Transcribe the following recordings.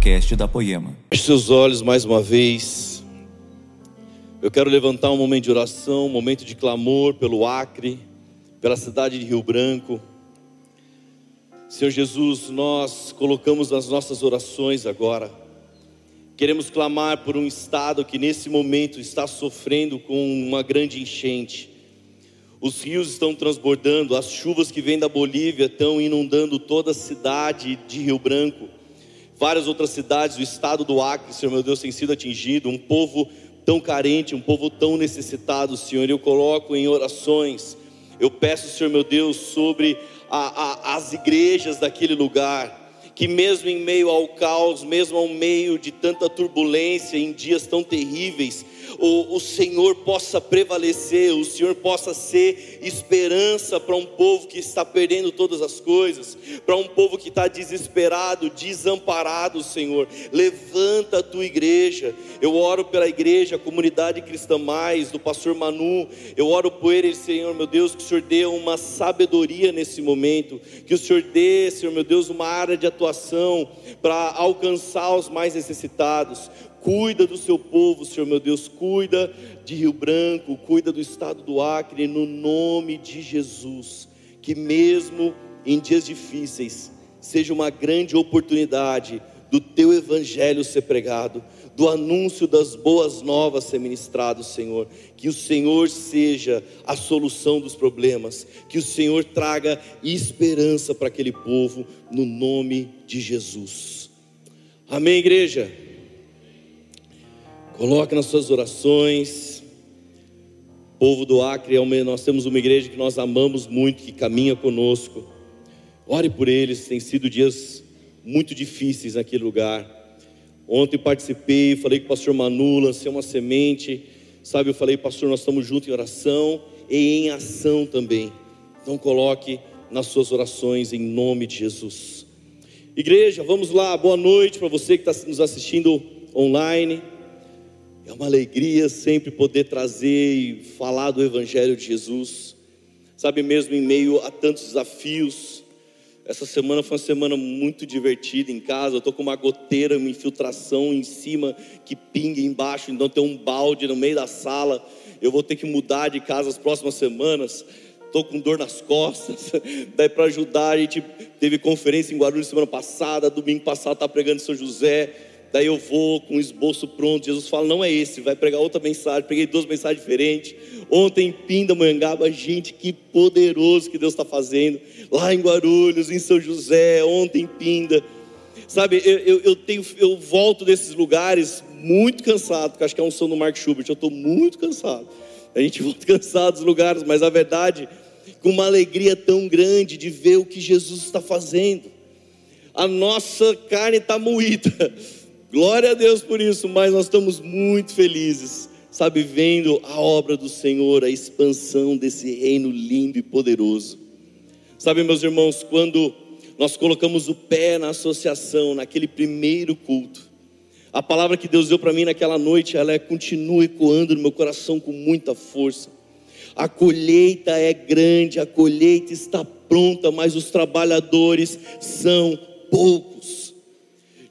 podcast da Poema. Feche seus olhos mais uma vez. Eu quero levantar um momento de oração, um momento de clamor pelo Acre, pela cidade de Rio Branco. Senhor Jesus, nós colocamos nas nossas orações agora. Queremos clamar por um estado que nesse momento está sofrendo com uma grande enchente. Os rios estão transbordando, as chuvas que vêm da Bolívia estão inundando toda a cidade de Rio Branco. Várias outras cidades do estado do Acre, Senhor meu Deus, têm sido atingido. Um povo tão carente, um povo tão necessitado, Senhor. Eu coloco em orações. Eu peço, Senhor meu Deus, sobre a, a, as igrejas daquele lugar que mesmo em meio ao caos, mesmo ao meio de tanta turbulência, em dias tão terríveis, o, o Senhor possa prevalecer, o Senhor possa ser esperança para um povo que está perdendo todas as coisas, para um povo que está desesperado, desamparado, Senhor. Levanta a tua igreja. Eu oro pela igreja, a comunidade cristã mais, do pastor Manu. Eu oro por ele, Senhor, meu Deus, que o Senhor dê uma sabedoria nesse momento, que o Senhor dê, Senhor, meu Deus, uma área de atuação para alcançar os mais necessitados. Cuida do seu povo, Senhor meu Deus, cuida de Rio Branco, cuida do estado do Acre, no nome de Jesus. Que mesmo em dias difíceis, seja uma grande oportunidade do teu evangelho ser pregado, do anúncio das boas novas ser ministrado, Senhor. Que o Senhor seja a solução dos problemas, que o Senhor traga esperança para aquele povo, no nome de Jesus. Amém, igreja? Coloque nas suas orações. Povo do Acre, é nós temos uma igreja que nós amamos muito, que caminha conosco. Ore por eles, tem sido dias muito difíceis naquele lugar. Ontem participei, falei com o pastor Manu, lancei uma semente. Sabe, eu falei, pastor, nós estamos juntos em oração e em ação também. Então coloque nas suas orações em nome de Jesus. Igreja, vamos lá, boa noite para você que está nos assistindo online. É uma alegria sempre poder trazer e falar do Evangelho de Jesus. Sabe, mesmo em meio a tantos desafios. Essa semana foi uma semana muito divertida em casa. Eu estou com uma goteira, uma infiltração em cima que pinga embaixo, então tem um balde no meio da sala. Eu vou ter que mudar de casa as próximas semanas. Estou com dor nas costas. Daí para ajudar, a gente teve conferência em Guarulhos semana passada, domingo passado está pregando em São José Daí eu vou com um esboço pronto. Jesus fala: não é esse, vai pregar outra mensagem. Peguei duas mensagens diferentes. Ontem em Pindamonhangaba, gente, que poderoso que Deus está fazendo. Lá em Guarulhos, em São José, ontem em Pinda. Sabe, eu, eu, eu, tenho, eu volto desses lugares muito cansado, porque acho que é um som do Mark Schubert. Eu estou muito cansado. A gente volta cansado dos lugares, mas a verdade, com uma alegria tão grande de ver o que Jesus está fazendo. A nossa carne está moída Glória a Deus por isso, mas nós estamos muito felizes, sabe, vendo a obra do Senhor, a expansão desse reino lindo e poderoso. Sabe, meus irmãos, quando nós colocamos o pé na associação, naquele primeiro culto, a palavra que Deus deu para mim naquela noite, ela é, continua ecoando no meu coração com muita força. A colheita é grande, a colheita está pronta, mas os trabalhadores são poucos.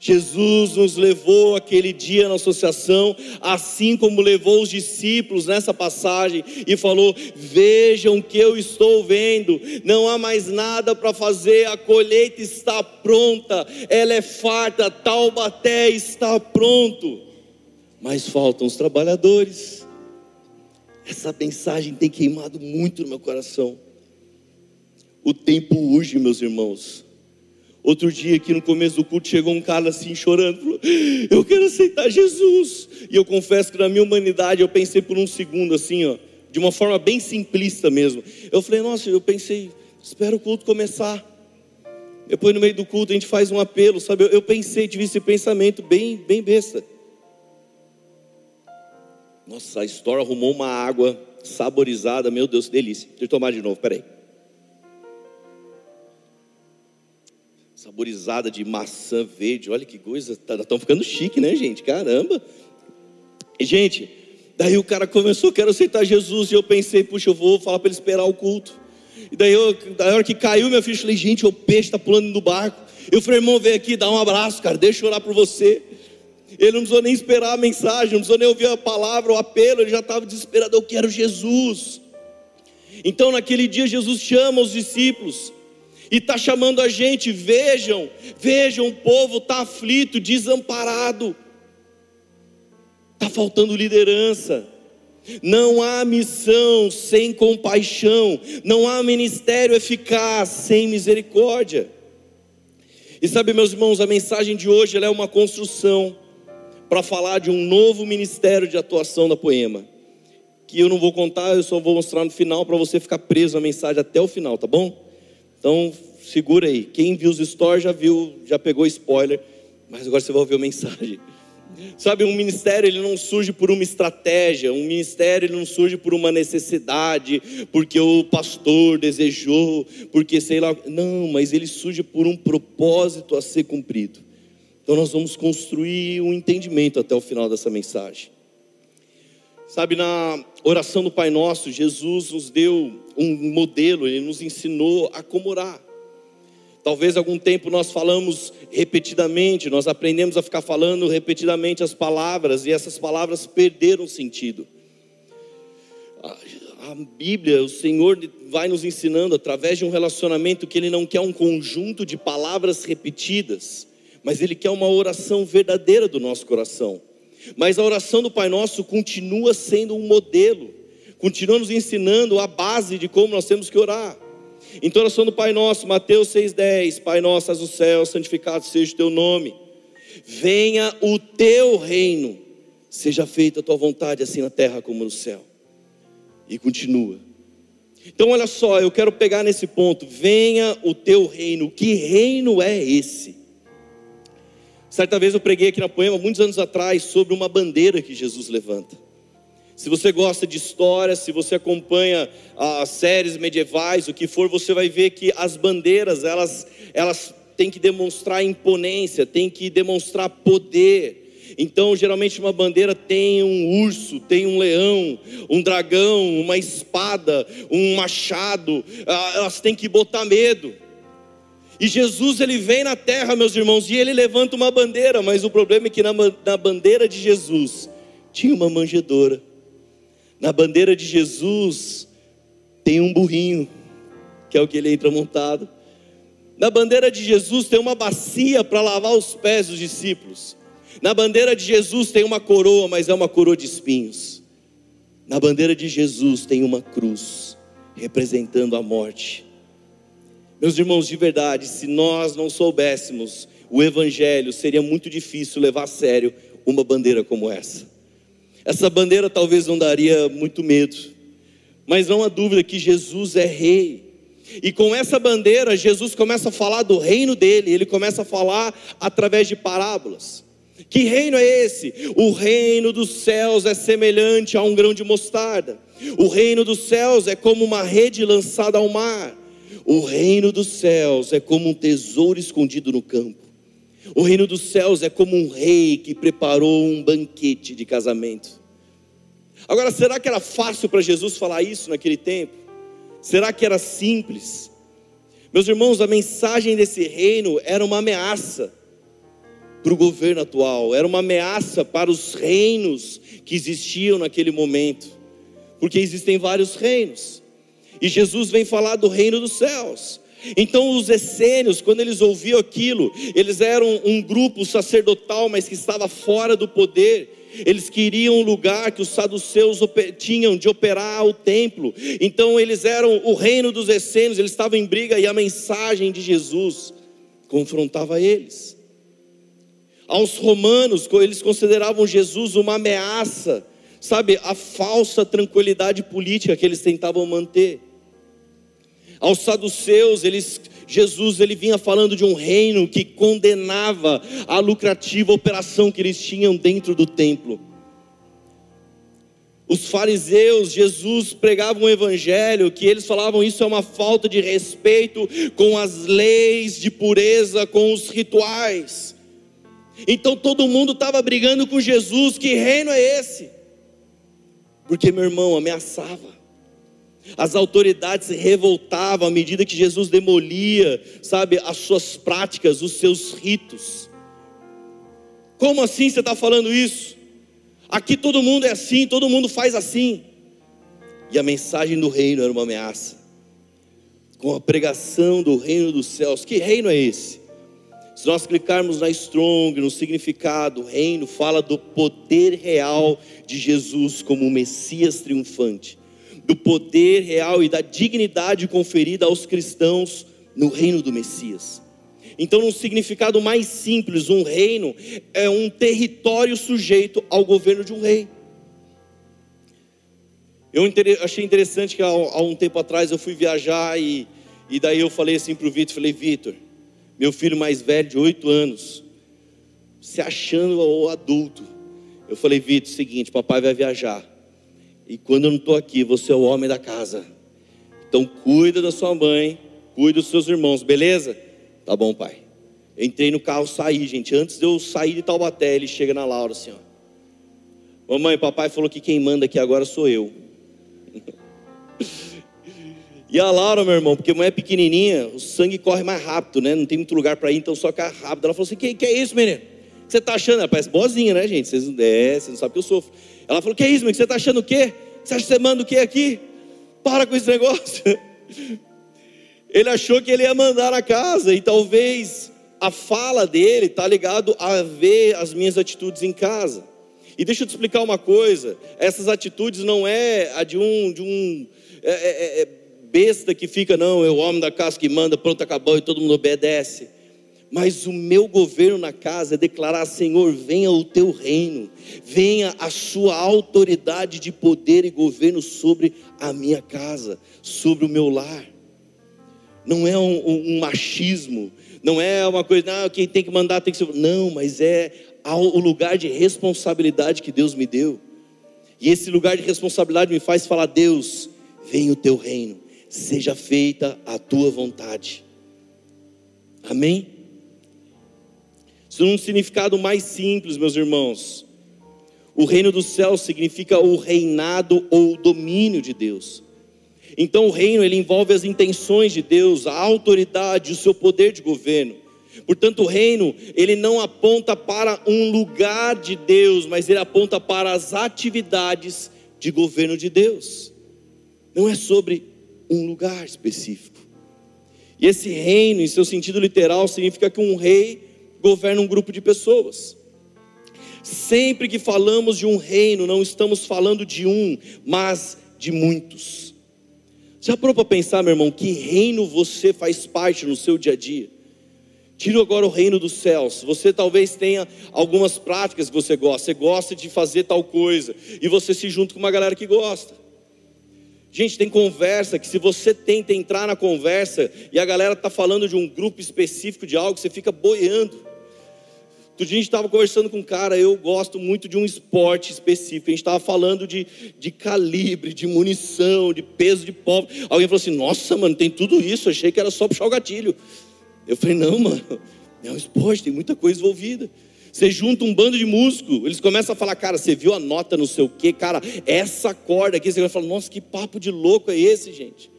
Jesus nos levou aquele dia na associação, assim como levou os discípulos nessa passagem e falou: Vejam que eu estou vendo, não há mais nada para fazer, a colheita está pronta, ela é farta, Taubaté está pronto, mas faltam os trabalhadores. Essa mensagem tem queimado muito no meu coração. O tempo urge, meus irmãos. Outro dia, aqui no começo do culto, chegou um cara assim chorando, falou: Eu quero aceitar Jesus. E eu confesso que na minha humanidade eu pensei por um segundo assim, ó, de uma forma bem simplista mesmo. Eu falei: Nossa, eu pensei, espero o culto começar. Depois no meio do culto a gente faz um apelo, sabe? Eu, eu pensei, tive esse pensamento bem, bem besta. Nossa, a história arrumou uma água saborizada, meu Deus, delícia. Deixa eu tomar de novo, peraí. Saborizada de maçã verde. Olha que coisa, estão tá, ficando chique, né, gente? Caramba. E, gente, daí o cara começou, quero aceitar Jesus, e eu pensei, puxa, eu vou falar para ele esperar o culto. E daí, eu, da hora que caiu minha ficha, eu falei, gente, o peixe está pulando no barco. Eu falei, irmão, vem aqui, dá um abraço, cara, deixa eu orar por você. Ele não precisou nem esperar a mensagem, não precisou nem ouvir a palavra, o apelo, ele já estava desesperado, eu quero Jesus. Então naquele dia Jesus chama os discípulos e está chamando a gente, vejam, vejam, o povo está aflito, desamparado, está faltando liderança. Não há missão sem compaixão, não há ministério eficaz sem misericórdia. E sabe, meus irmãos, a mensagem de hoje é uma construção para falar de um novo ministério de atuação da Poema. Que eu não vou contar, eu só vou mostrar no final para você ficar preso na mensagem até o final, tá bom? Então, segura aí. Quem viu os stories já viu, já pegou spoiler, mas agora você vai ouvir a mensagem. Sabe, um ministério ele não surge por uma estratégia, um ministério ele não surge por uma necessidade, porque o pastor desejou, porque sei lá, não, mas ele surge por um propósito a ser cumprido. Então nós vamos construir um entendimento até o final dessa mensagem. Sabe, na oração do Pai Nosso, Jesus nos deu um modelo, ele nos ensinou a como orar. Talvez algum tempo nós falamos repetidamente, nós aprendemos a ficar falando repetidamente as palavras e essas palavras perderam sentido. A Bíblia, o Senhor vai nos ensinando através de um relacionamento que Ele não quer um conjunto de palavras repetidas, mas Ele quer uma oração verdadeira do nosso coração. Mas a oração do Pai Nosso continua sendo um modelo, continua nos ensinando a base de como nós temos que orar. Então, oração do Pai Nosso, Mateus 6,10: Pai Nosso, estás no céu, santificado seja o teu nome. Venha o teu reino, seja feita a tua vontade, assim na terra como no céu. E continua. Então, olha só, eu quero pegar nesse ponto. Venha o teu reino. Que reino é esse? Certa vez eu preguei aqui na poema, muitos anos atrás, sobre uma bandeira que Jesus levanta. Se você gosta de história, se você acompanha as séries medievais, o que for, você vai ver que as bandeiras, elas, elas têm que demonstrar imponência, têm que demonstrar poder. Então, geralmente, uma bandeira tem um urso, tem um leão, um dragão, uma espada, um machado, ah, elas têm que botar medo. E Jesus ele vem na terra, meus irmãos, e ele levanta uma bandeira, mas o problema é que na, na bandeira de Jesus tinha uma manjedoura. Na bandeira de Jesus tem um burrinho, que é o que ele entra montado. Na bandeira de Jesus tem uma bacia para lavar os pés dos discípulos. Na bandeira de Jesus tem uma coroa, mas é uma coroa de espinhos. Na bandeira de Jesus tem uma cruz, representando a morte. Meus irmãos, de verdade, se nós não soubéssemos o Evangelho, seria muito difícil levar a sério uma bandeira como essa. Essa bandeira talvez não daria muito medo, mas não há dúvida que Jesus é rei. E com essa bandeira, Jesus começa a falar do reino dele, ele começa a falar através de parábolas. Que reino é esse? O reino dos céus é semelhante a um grão de mostarda. O reino dos céus é como uma rede lançada ao mar. O reino dos céus é como um tesouro escondido no campo. O reino dos céus é como um rei que preparou um banquete de casamento. Agora, será que era fácil para Jesus falar isso naquele tempo? Será que era simples? Meus irmãos, a mensagem desse reino era uma ameaça para o governo atual, era uma ameaça para os reinos que existiam naquele momento, porque existem vários reinos, e Jesus vem falar do reino dos céus. Então os essênios, quando eles ouviam aquilo, eles eram um grupo sacerdotal, mas que estava fora do poder. Eles queriam um lugar que os saduceus tinham de operar o templo. Então eles eram o reino dos essênios, eles estavam em briga e a mensagem de Jesus confrontava eles. Aos romanos, eles consideravam Jesus uma ameaça, sabe, a falsa tranquilidade política que eles tentavam manter. Aos saduceus, eles, Jesus ele vinha falando de um reino que condenava a lucrativa operação que eles tinham dentro do templo. Os fariseus, Jesus pregava um evangelho que eles falavam isso é uma falta de respeito com as leis de pureza, com os rituais. Então todo mundo estava brigando com Jesus, que reino é esse? Porque meu irmão ameaçava. As autoridades se revoltavam à medida que Jesus demolia, sabe, as suas práticas, os seus ritos. Como assim você está falando isso? Aqui todo mundo é assim, todo mundo faz assim. E a mensagem do reino era uma ameaça. Com a pregação do reino dos céus. Que reino é esse? Se nós clicarmos na Strong, no significado, reino fala do poder real de Jesus como o Messias triunfante, do poder real e da dignidade conferida aos cristãos no reino do Messias. Então, num significado mais simples, um reino é um território sujeito ao governo de um rei. Eu achei interessante que há um tempo atrás eu fui viajar e, e daí eu falei assim para o Vitor, falei, Vitor, meu filho mais velho, de oito anos, se achando o adulto. Eu falei, Vitor, seguinte, papai vai viajar. E quando eu não estou aqui, você é o homem da casa. Então cuida da sua mãe, cuida dos seus irmãos, beleza? Tá bom, pai. entrei no carro, saí, gente. Antes de eu sair de Taubaté, ele chega na Laura assim, ó. Mamãe, papai falou que quem manda aqui agora sou eu. E a Laura, meu irmão, porque a mulher pequenininha, o sangue corre mais rápido, né? Não tem muito lugar para ir, então só cai rápido. Ela falou assim: que, que é isso, menino? O que você está achando? Ela parece boazinha, né, gente? Vocês, é, você não sabe que eu sofro. Ela falou: que é isso, menino? Você está achando o quê? Você acha que você manda o quê aqui? Para com esse negócio. Ele achou que ele ia mandar na casa, e talvez a fala dele está ligado a ver as minhas atitudes em casa. E deixa eu te explicar uma coisa: essas atitudes não é a de um, de um é, é, é besta que fica, não, é o homem da casa que manda, pronto, acabou e todo mundo obedece. Mas o meu governo na casa é declarar: Senhor, venha o teu reino, venha a sua autoridade de poder e governo sobre a minha casa, sobre o meu lar. Não é um, um, um machismo, não é uma coisa, não, quem tem que mandar tem que ser. Não, mas é o lugar de responsabilidade que Deus me deu. E esse lugar de responsabilidade me faz falar: Deus, venha o teu reino seja feita a tua vontade. Amém? Num significado mais simples, meus irmãos. O reino dos céus significa o reinado ou o domínio de Deus. Então o reino ele envolve as intenções de Deus, a autoridade, o seu poder de governo. Portanto, o reino, ele não aponta para um lugar de Deus, mas ele aponta para as atividades de governo de Deus. Não é sobre um lugar específico. E esse reino, em seu sentido literal, significa que um rei governa um grupo de pessoas. Sempre que falamos de um reino, não estamos falando de um, mas de muitos. Já parou para pensar, meu irmão, que reino você faz parte no seu dia a dia? Tiro agora o reino dos céus. Você talvez tenha algumas práticas que você gosta. Você gosta de fazer tal coisa. E você se junta com uma galera que gosta. Gente, tem conversa que se você tenta entrar na conversa e a galera está falando de um grupo específico de algo, você fica boiando. Outro dia a gente estava conversando com um cara, eu gosto muito de um esporte específico. A gente estava falando de, de calibre, de munição, de peso de pó. Alguém falou assim: Nossa, mano, tem tudo isso. achei que era só puxar o gatilho. Eu falei: Não, mano, é um esporte, tem muita coisa envolvida. Você junta um bando de músicos, eles começam a falar, cara, você viu a nota não sei o quê, cara, essa corda aqui, você vai falar, nossa, que papo de louco é esse, gente?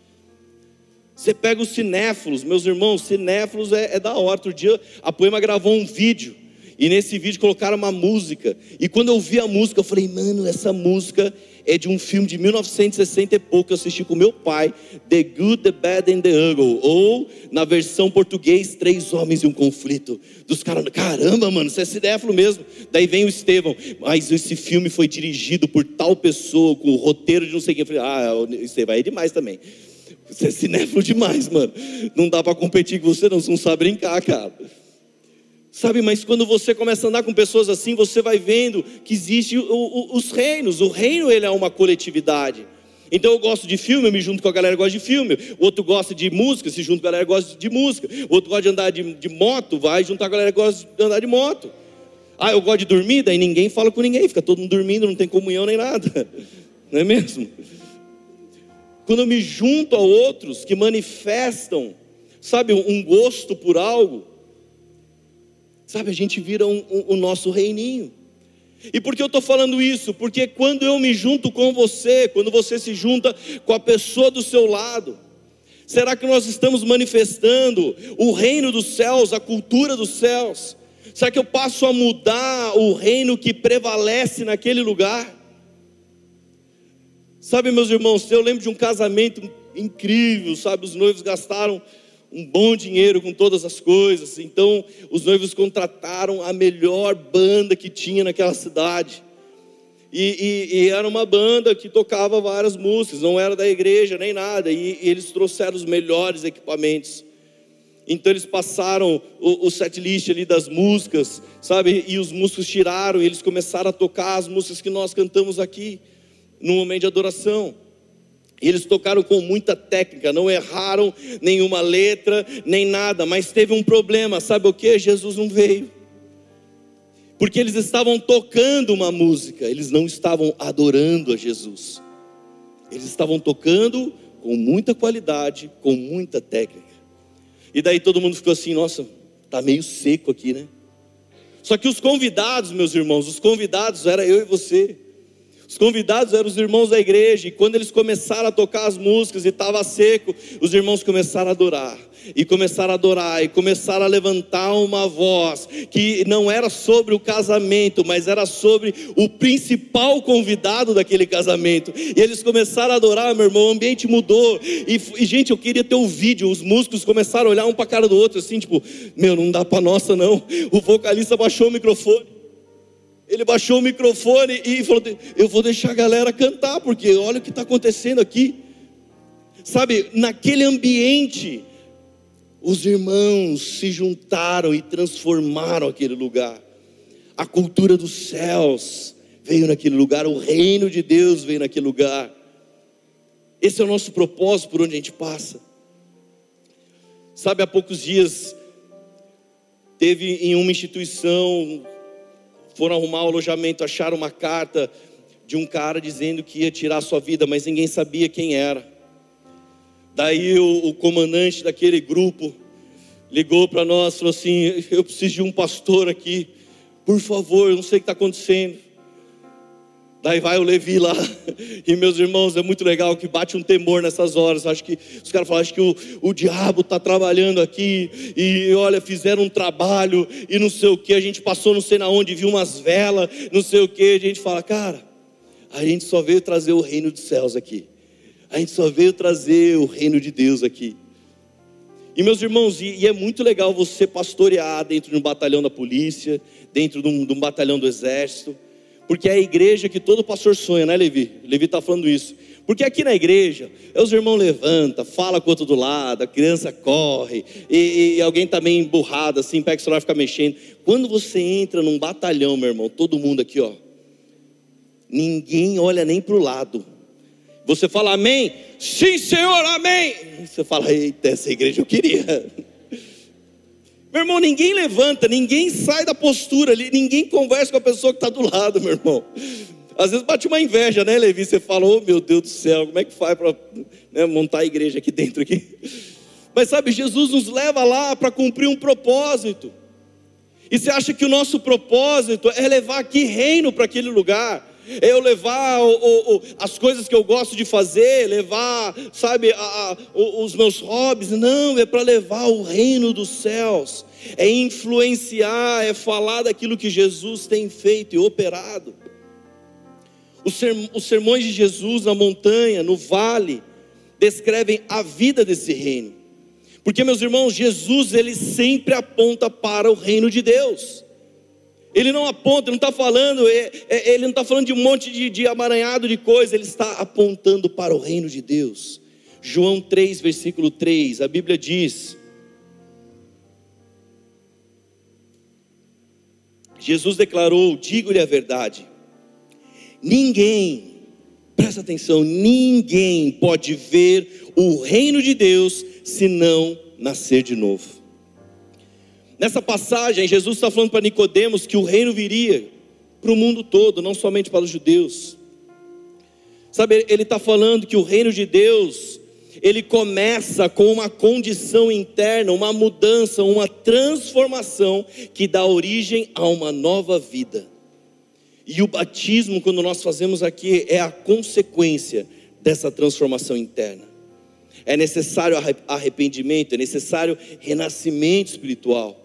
Você pega os cinéfilos, meus irmãos, cinéfilos é, é da hora. Outro dia a Poema gravou um vídeo, e nesse vídeo colocaram uma música. E quando eu vi a música, eu falei, mano, essa música é de um filme de 1960 e pouco que eu assisti com meu pai, The Good, The Bad and The Ugly, ou na versão português, Três Homens e um Conflito. Dos caras, caramba, mano, você é cinéfilo mesmo. Daí vem o Estevão, mas esse filme foi dirigido por tal pessoa, com o roteiro de não sei quem. Eu falei, ah, Estevão, é demais também. Você é cinéfilo demais, mano. Não dá para competir com você, não, você não sabe brincar, cara. Sabe, mas quando você começa a andar com pessoas assim, você vai vendo que existe os reinos. O reino ele é uma coletividade. Então eu gosto de filme, eu me junto com a galera que gosta de filme. O outro gosta de música, se junta com a galera que gosta de música. O outro gosta de andar de, de moto, vai juntar com a galera que gosta de andar de moto. Ah, eu gosto de dormir, daí ninguém fala com ninguém, fica todo mundo dormindo, não tem comunhão nem nada. Não é mesmo? Quando eu me junto a outros que manifestam, sabe, um gosto por algo, Sabe, a gente vira o um, um, nosso reininho. E por que eu estou falando isso? Porque quando eu me junto com você, quando você se junta com a pessoa do seu lado, será que nós estamos manifestando o reino dos céus, a cultura dos céus? Será que eu passo a mudar o reino que prevalece naquele lugar? Sabe, meus irmãos, eu lembro de um casamento incrível, sabe? Os noivos gastaram um bom dinheiro com todas as coisas. Então, os noivos contrataram a melhor banda que tinha naquela cidade. E, e, e, era uma banda que tocava várias músicas, não era da igreja nem nada. E, e eles trouxeram os melhores equipamentos. Então eles passaram o, o set list ali das músicas, sabe? E os músicos tiraram e eles começaram a tocar as músicas que nós cantamos aqui no momento de adoração. Eles tocaram com muita técnica, não erraram nenhuma letra, nem nada, mas teve um problema, sabe o que? Jesus não veio. Porque eles estavam tocando uma música, eles não estavam adorando a Jesus. Eles estavam tocando com muita qualidade, com muita técnica. E daí todo mundo ficou assim: nossa, tá meio seco aqui, né? Só que os convidados, meus irmãos, os convidados era eu e você. Os convidados eram os irmãos da igreja, e quando eles começaram a tocar as músicas e estava seco, os irmãos começaram a adorar, e começaram a adorar, e começaram a levantar uma voz que não era sobre o casamento, mas era sobre o principal convidado daquele casamento. E eles começaram a adorar, meu irmão, o ambiente mudou. E, e gente, eu queria ter o um vídeo, os músicos começaram a olhar um para a cara do outro, assim, tipo, meu, não dá para nossa não. O vocalista baixou o microfone ele baixou o microfone e falou: Eu vou deixar a galera cantar, porque olha o que está acontecendo aqui. Sabe, naquele ambiente, os irmãos se juntaram e transformaram aquele lugar. A cultura dos céus veio naquele lugar, o reino de Deus veio naquele lugar. Esse é o nosso propósito por onde a gente passa. Sabe, há poucos dias, teve em uma instituição foram arrumar o alojamento, acharam uma carta de um cara dizendo que ia tirar a sua vida, mas ninguém sabia quem era. Daí o, o comandante daquele grupo ligou para nós, falou assim: Eu preciso de um pastor aqui, por favor, eu não sei o que está acontecendo. Daí vai o Levi lá, e meus irmãos, é muito legal que bate um temor nessas horas. Acho que os caras falam, acho que o, o diabo está trabalhando aqui, e olha, fizeram um trabalho, e não sei o que, a gente passou não sei na onde, viu umas velas, não sei o que, a gente fala, cara, a gente só veio trazer o reino dos céus aqui, a gente só veio trazer o reino de Deus aqui. E meus irmãos, e, é muito legal você pastorear dentro de um batalhão da polícia, dentro de um, de um batalhão do exército porque é a igreja que todo pastor sonha, né, Levi? Levi está falando isso. Porque aqui na igreja, é os irmãos levanta, fala com o outro do lado, a criança corre, e, e alguém está meio emburrado, assim, pega o celular e fica mexendo. Quando você entra num batalhão, meu irmão, todo mundo aqui, ó, ninguém olha nem para o lado. Você fala amém? Sim, Senhor, amém. Você fala, eita, essa igreja eu queria. Meu irmão, ninguém levanta, ninguém sai da postura ali, ninguém conversa com a pessoa que está do lado, meu irmão. Às vezes bate uma inveja, né, Levi? Você fala, oh meu Deus do céu, como é que faz para né, montar a igreja aqui dentro? Aqui? Mas sabe, Jesus nos leva lá para cumprir um propósito. E você acha que o nosso propósito é levar aqui reino para aquele lugar? Eu levar o, o, as coisas que eu gosto de fazer, levar, sabe, a, a, os meus hobbies. Não, é para levar o reino dos céus, é influenciar, é falar daquilo que Jesus tem feito e operado. Os sermões de Jesus na montanha, no vale, descrevem a vida desse reino. Porque, meus irmãos, Jesus ele sempre aponta para o reino de Deus. Ele não aponta, não está falando, é, é, ele não está falando de um monte de, de amaranhado de coisa, ele está apontando para o reino de Deus. João 3, versículo 3, a Bíblia diz: Jesus declarou: digo-lhe a verdade, ninguém, presta atenção, ninguém pode ver o reino de Deus se não nascer de novo. Nessa passagem, Jesus está falando para Nicodemos que o reino viria para o mundo todo, não somente para os judeus. Sabe, ele está falando que o reino de Deus, ele começa com uma condição interna, uma mudança, uma transformação que dá origem a uma nova vida. E o batismo, quando nós fazemos aqui, é a consequência dessa transformação interna. É necessário arrependimento, é necessário renascimento espiritual.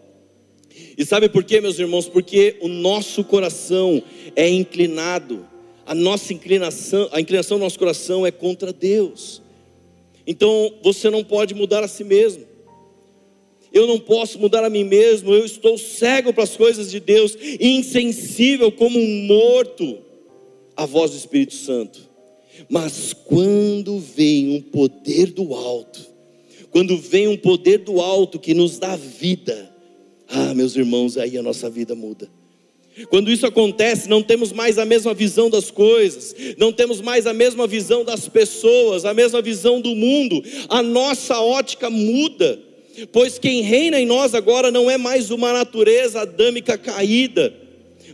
E sabe por quê, meus irmãos? Porque o nosso coração é inclinado, a nossa inclinação, a inclinação do nosso coração é contra Deus. Então você não pode mudar a si mesmo. Eu não posso mudar a mim mesmo, eu estou cego para as coisas de Deus, insensível como um morto à voz do Espírito Santo. Mas quando vem um poder do alto, quando vem um poder do alto que nos dá vida, ah, meus irmãos, aí a nossa vida muda. Quando isso acontece, não temos mais a mesma visão das coisas, não temos mais a mesma visão das pessoas, a mesma visão do mundo, a nossa ótica muda, pois quem reina em nós agora não é mais uma natureza adâmica caída,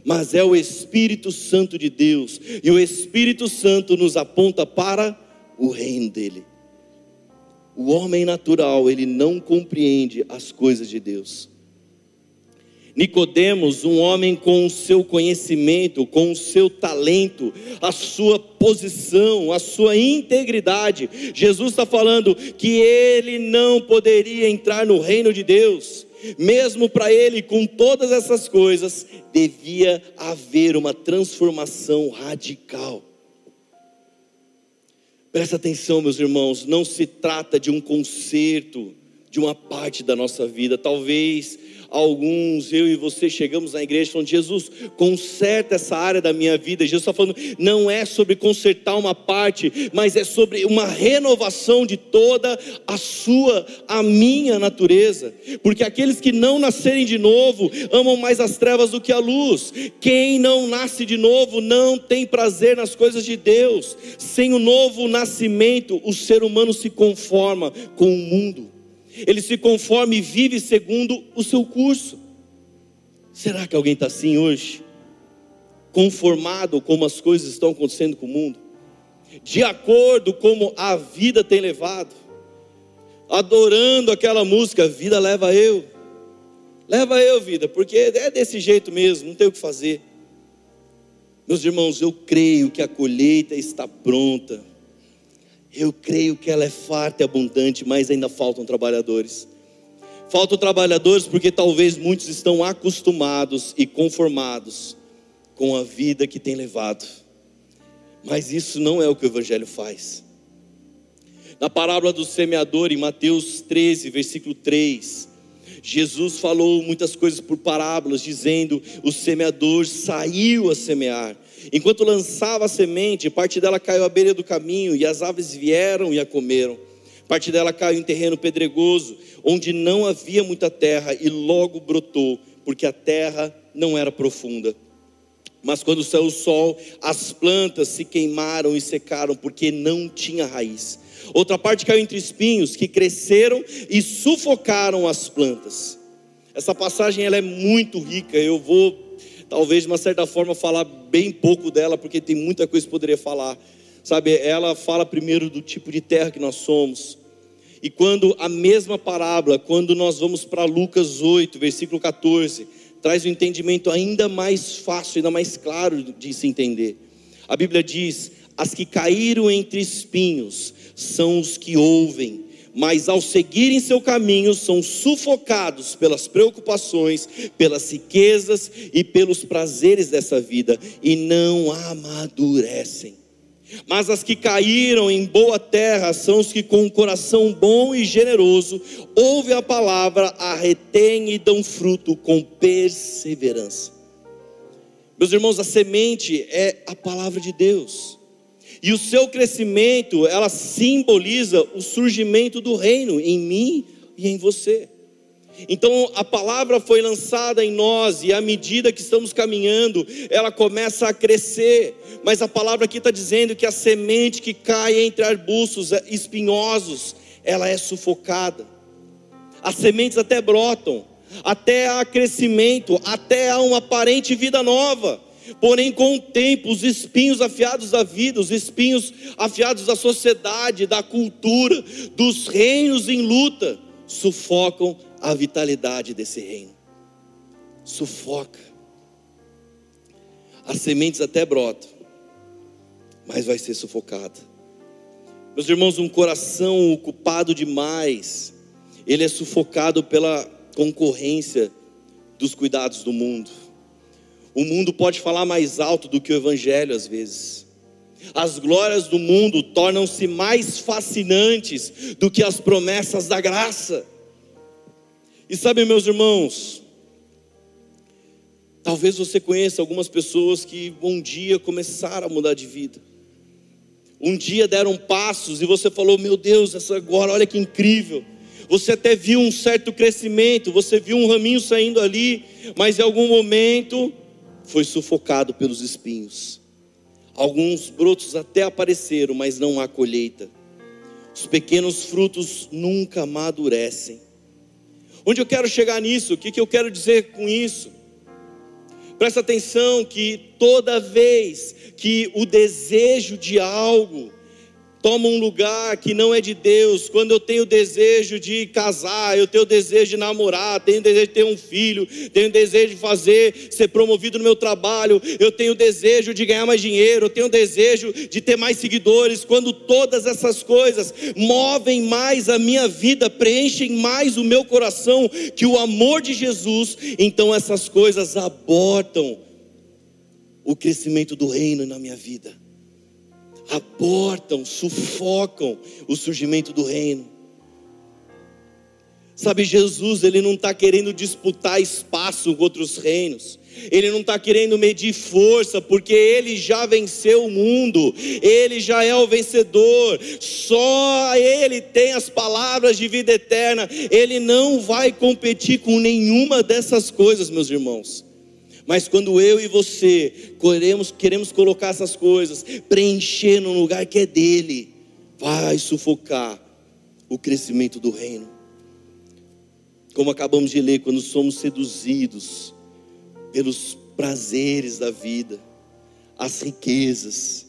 mas é o Espírito Santo de Deus, e o Espírito Santo nos aponta para o reino dele. O homem natural, ele não compreende as coisas de Deus. Nicodemos, um homem com o seu conhecimento, com o seu talento, a sua posição, a sua integridade. Jesus está falando que ele não poderia entrar no reino de Deus. Mesmo para ele, com todas essas coisas, devia haver uma transformação radical. Presta atenção, meus irmãos, não se trata de um conserto de uma parte da nossa vida. Talvez alguns, eu e você, chegamos na igreja falando: Jesus, conserta essa área da minha vida. Jesus está falando, não é sobre consertar uma parte, mas é sobre uma renovação de toda a sua, a minha natureza. Porque aqueles que não nascerem de novo amam mais as trevas do que a luz. Quem não nasce de novo não tem prazer nas coisas de Deus. Sem o novo nascimento, o ser humano se conforma com o mundo ele se conforma e vive segundo o seu curso. Será que alguém está assim hoje? Conformado como as coisas estão acontecendo com o mundo? De acordo como a vida tem levado? Adorando aquela música, vida leva eu. Leva eu, vida, porque é desse jeito mesmo, não tem o que fazer. Meus irmãos, eu creio que a colheita está pronta eu creio que ela é farta e abundante, mas ainda faltam trabalhadores. Faltam trabalhadores porque talvez muitos estão acostumados e conformados com a vida que tem levado. Mas isso não é o que o Evangelho faz. Na parábola do semeador, em Mateus 13, versículo 3, Jesus falou muitas coisas por parábolas, dizendo: o semeador saiu a semear. Enquanto lançava a semente, parte dela caiu à beira do caminho, e as aves vieram e a comeram. Parte dela caiu em terreno pedregoso, onde não havia muita terra, e logo brotou, porque a terra não era profunda. Mas quando saiu o sol, as plantas se queimaram e secaram, porque não tinha raiz. Outra parte caiu entre espinhos, que cresceram e sufocaram as plantas. Essa passagem ela é muito rica, eu vou talvez de uma certa forma falar bem pouco dela, porque tem muita coisa que poderia falar. Sabe, ela fala primeiro do tipo de terra que nós somos. E quando a mesma parábola, quando nós vamos para Lucas 8, versículo 14, traz um entendimento ainda mais fácil, ainda mais claro de se entender. A Bíblia diz: As que caíram entre espinhos são os que ouvem, mas ao seguirem seu caminho são sufocados pelas preocupações, pelas riquezas e pelos prazeres dessa vida e não amadurecem. Mas as que caíram em boa terra são os que com um coração bom e generoso ouvem a palavra, a retêm e dão fruto com perseverança. Meus irmãos, a semente é a palavra de Deus. E o seu crescimento, ela simboliza o surgimento do reino em mim e em você. Então a palavra foi lançada em nós, e à medida que estamos caminhando, ela começa a crescer. Mas a palavra aqui está dizendo que a semente que cai entre arbustos espinhosos, ela é sufocada. As sementes até brotam, até há crescimento, até há uma aparente vida nova Porém, com o tempo, os espinhos afiados da vida, os espinhos afiados da sociedade, da cultura, dos reinos em luta, sufocam a vitalidade desse reino. Sufoca. as sementes até brotam, mas vai ser sufocada. Meus irmãos, um coração ocupado demais, ele é sufocado pela concorrência dos cuidados do mundo. O mundo pode falar mais alto do que o evangelho às vezes. As glórias do mundo tornam-se mais fascinantes do que as promessas da graça. E sabe, meus irmãos, talvez você conheça algumas pessoas que um dia começaram a mudar de vida. Um dia deram passos e você falou: Meu Deus, essa agora, olha que incrível. Você até viu um certo crescimento, você viu um raminho saindo ali, mas em algum momento foi sufocado pelos espinhos. Alguns brotos até apareceram, mas não há colheita. Os pequenos frutos nunca amadurecem. Onde eu quero chegar nisso? O que, que eu quero dizer com isso? Presta atenção que toda vez que o desejo de algo toma um lugar que não é de Deus, quando eu tenho desejo de casar, eu tenho desejo de namorar, tenho desejo de ter um filho, tenho desejo de fazer, ser promovido no meu trabalho, eu tenho desejo de ganhar mais dinheiro, eu tenho desejo de ter mais seguidores, quando todas essas coisas movem mais a minha vida, preenchem mais o meu coração que o amor de Jesus, então essas coisas abortam o crescimento do reino na minha vida abortam, sufocam o surgimento do reino. Sabe, Jesus, ele não está querendo disputar espaço com outros reinos, ele não está querendo medir força, porque ele já venceu o mundo, ele já é o vencedor, só ele tem as palavras de vida eterna, ele não vai competir com nenhuma dessas coisas, meus irmãos. Mas quando eu e você queremos, queremos colocar essas coisas, preencher no lugar que é dele, vai sufocar o crescimento do reino. Como acabamos de ler, quando somos seduzidos pelos prazeres da vida, as riquezas,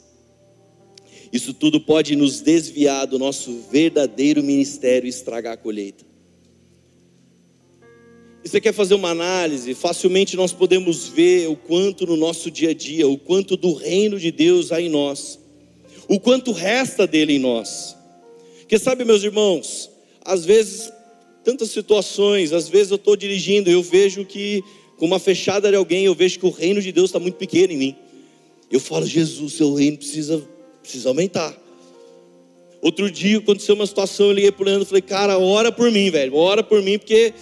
isso tudo pode nos desviar do nosso verdadeiro ministério e estragar a colheita. E você quer fazer uma análise, facilmente nós podemos ver o quanto no nosso dia a dia, o quanto do reino de Deus há em nós, o quanto resta dele em nós. Porque sabe, meus irmãos, às vezes, tantas situações, às vezes eu estou dirigindo e eu vejo que, com uma fechada de alguém, eu vejo que o reino de Deus está muito pequeno em mim. Eu falo, Jesus, seu reino precisa, precisa aumentar. Outro dia aconteceu uma situação, eu liguei para o Leandro e falei, cara, ora por mim, velho, ora por mim, porque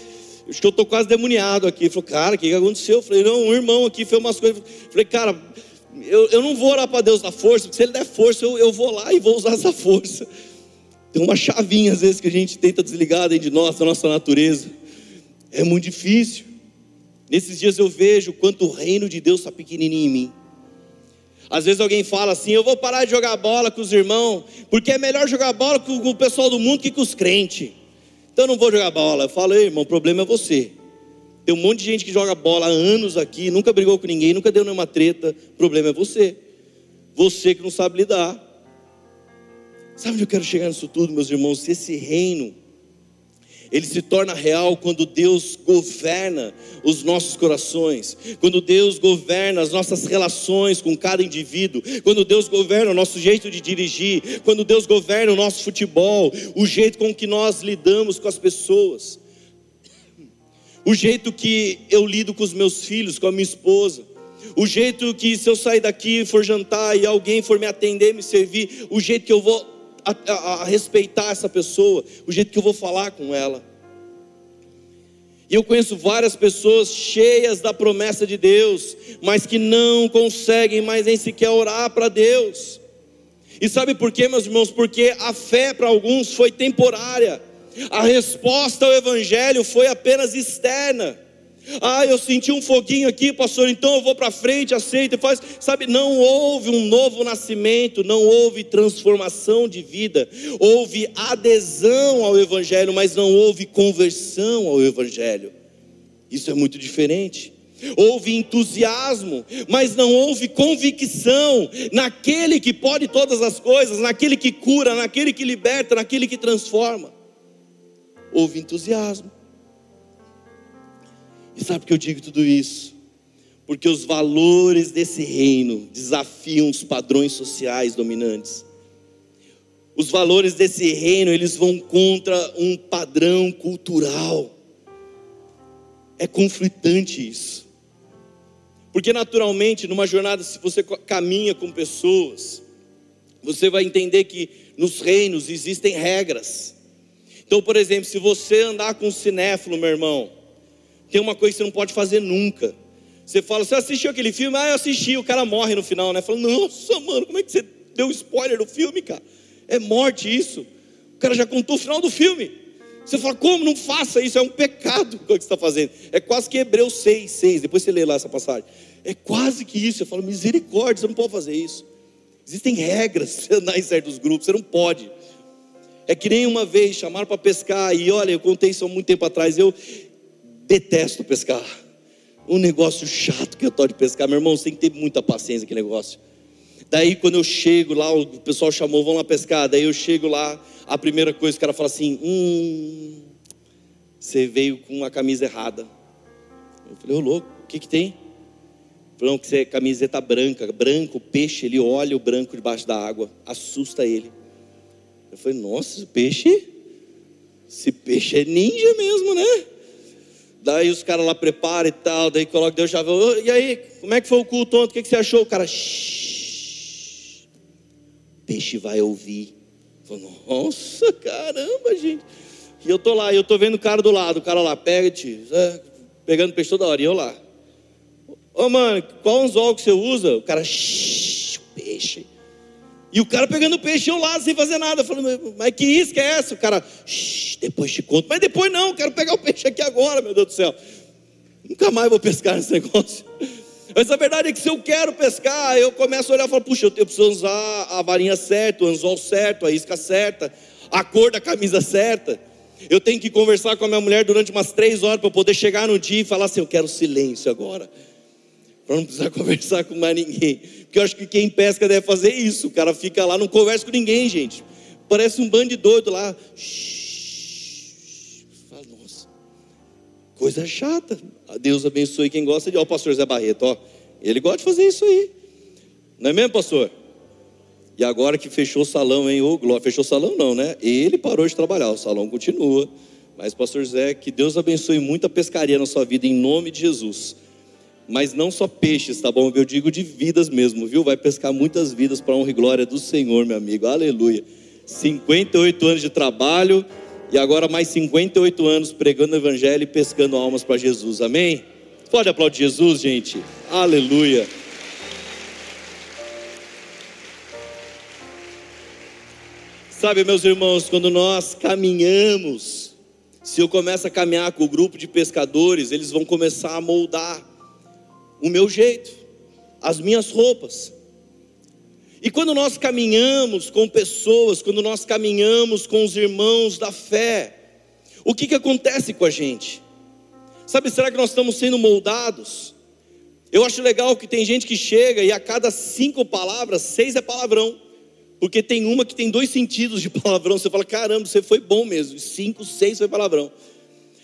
Acho que eu estou quase demoniado aqui. Ele falou, cara, o que, que aconteceu? Eu falei, não, um irmão aqui fez umas coisas. Eu falei, cara, eu, eu não vou orar para Deus dar força, porque se Ele der força, eu, eu vou lá e vou usar essa força. Tem uma chavinha, às vezes, que a gente tenta desligar dentro de nós, da nossa natureza. É muito difícil. Nesses dias eu vejo quanto o reino de Deus está pequenininho em mim. Às vezes alguém fala assim: eu vou parar de jogar bola com os irmãos, porque é melhor jogar bola com o pessoal do mundo que com os crentes. Então eu não vou jogar bola. Eu falo, irmão, o problema é você. Tem um monte de gente que joga bola há anos aqui, nunca brigou com ninguém, nunca deu nenhuma treta. O problema é você. Você que não sabe lidar. Sabe onde eu quero chegar nisso tudo, meus irmãos? Se esse reino ele se torna real quando Deus governa os nossos corações, quando Deus governa as nossas relações com cada indivíduo, quando Deus governa o nosso jeito de dirigir, quando Deus governa o nosso futebol, o jeito com que nós lidamos com as pessoas, o jeito que eu lido com os meus filhos, com a minha esposa, o jeito que se eu sair daqui for jantar e alguém for me atender, me servir, o jeito que eu vou a, a, a respeitar essa pessoa, o jeito que eu vou falar com ela. E eu conheço várias pessoas cheias da promessa de Deus, mas que não conseguem mais nem sequer orar para Deus. E sabe por quê, meus irmãos? Porque a fé para alguns foi temporária, a resposta ao Evangelho foi apenas externa. Ah, eu senti um foguinho aqui, pastor, então eu vou para frente, aceita e faz. Sabe, não houve um novo nascimento, não houve transformação de vida, houve adesão ao Evangelho, mas não houve conversão ao Evangelho. Isso é muito diferente. Houve entusiasmo, mas não houve convicção naquele que pode todas as coisas, naquele que cura, naquele que liberta, naquele que transforma. Houve entusiasmo. E sabe por que eu digo tudo isso? Porque os valores desse reino desafiam os padrões sociais dominantes. Os valores desse reino, eles vão contra um padrão cultural. É conflitante isso. Porque naturalmente, numa jornada, se você caminha com pessoas, você vai entender que nos reinos existem regras. Então, por exemplo, se você andar com um cinéfilo, meu irmão, tem uma coisa que você não pode fazer nunca. Você fala, você assistiu aquele filme? Ah, eu assisti, o cara morre no final, né? Fala, nossa, mano, como é que você deu spoiler do filme, cara? É morte isso. O cara já contou o final do filme. Você fala, como? Não faça isso, é um pecado o que você está fazendo. É quase que Hebreus 6, 6. Depois você lê lá essa passagem. É quase que isso. Eu falo, misericórdia, você não pode fazer isso. Existem regras para você andar em certos grupos, você não pode. É que nem uma vez chamaram para pescar, e olha, eu contei isso há muito tempo atrás, eu detesto pescar. Um negócio chato que eu tô de pescar, meu irmão, você tem que ter muita paciência com negócio. Daí quando eu chego lá, o pessoal chamou, vamos lá pescar. Daí eu chego lá, a primeira coisa que o cara fala assim: Hum, você veio com uma camisa errada. Eu falei, ô louco, o que que tem? Falou que você é camiseta branca, branco, peixe, ele olha o branco debaixo da água, assusta ele. Eu falei, nossa, peixe? Esse peixe é ninja mesmo, né? Daí os caras lá preparam e tal, daí coloca, Deus já e aí, como é que foi o culto ontem? O que, que você achou? O cara, peixe vai ouvir. Nossa, caramba, gente. E eu tô lá, eu tô vendo o cara do lado, o cara lá, pega-te, é, pegando peixe toda hora, e eu lá. Ô mano, qual anzol que você usa? O cara, shh, peixe. E o cara pegando peixe eu lá sem fazer nada. Falando, mas que isso que é essa? O cara, depois te conto. Mas depois não, quero pegar o peixe aqui agora, meu Deus do céu. Nunca mais vou pescar nesse negócio. Mas a verdade é que se eu quero pescar, eu começo a olhar e falo, puxa, eu preciso usar a varinha certa, o anzol certo, a isca certa, a cor da camisa certa. Eu tenho que conversar com a minha mulher durante umas três horas para poder chegar no dia e falar assim, eu quero silêncio agora. Para não precisar conversar com mais ninguém. Porque eu acho que quem pesca deve fazer isso. O cara fica lá, não conversa com ninguém, gente. Parece um bando de doido lá. Fala, nossa, coisa chata. Deus abençoe quem gosta de. Ó, o pastor Zé Barreto, ó. Ele gosta de fazer isso aí. Não é mesmo, pastor? E agora que fechou o salão, hein? Ô, Glória, fechou o salão não, né? Ele parou de trabalhar, o salão continua. Mas, pastor Zé, que Deus abençoe muito a pescaria na sua vida, em nome de Jesus. Mas não só peixes, tá bom? Eu digo de vidas mesmo, viu? Vai pescar muitas vidas para honra e glória do Senhor, meu amigo. Aleluia. 58 anos de trabalho e agora mais 58 anos pregando o evangelho e pescando almas para Jesus. Amém? Pode aplaudir Jesus, gente. Aleluia. Sabe, meus irmãos, quando nós caminhamos, se eu começo a caminhar com o grupo de pescadores, eles vão começar a moldar o meu jeito, as minhas roupas. E quando nós caminhamos com pessoas, quando nós caminhamos com os irmãos da fé, o que, que acontece com a gente? Sabe, será que nós estamos sendo moldados? Eu acho legal que tem gente que chega e a cada cinco palavras, seis é palavrão. Porque tem uma que tem dois sentidos de palavrão. Você fala, caramba, você foi bom mesmo. Cinco, seis foi palavrão.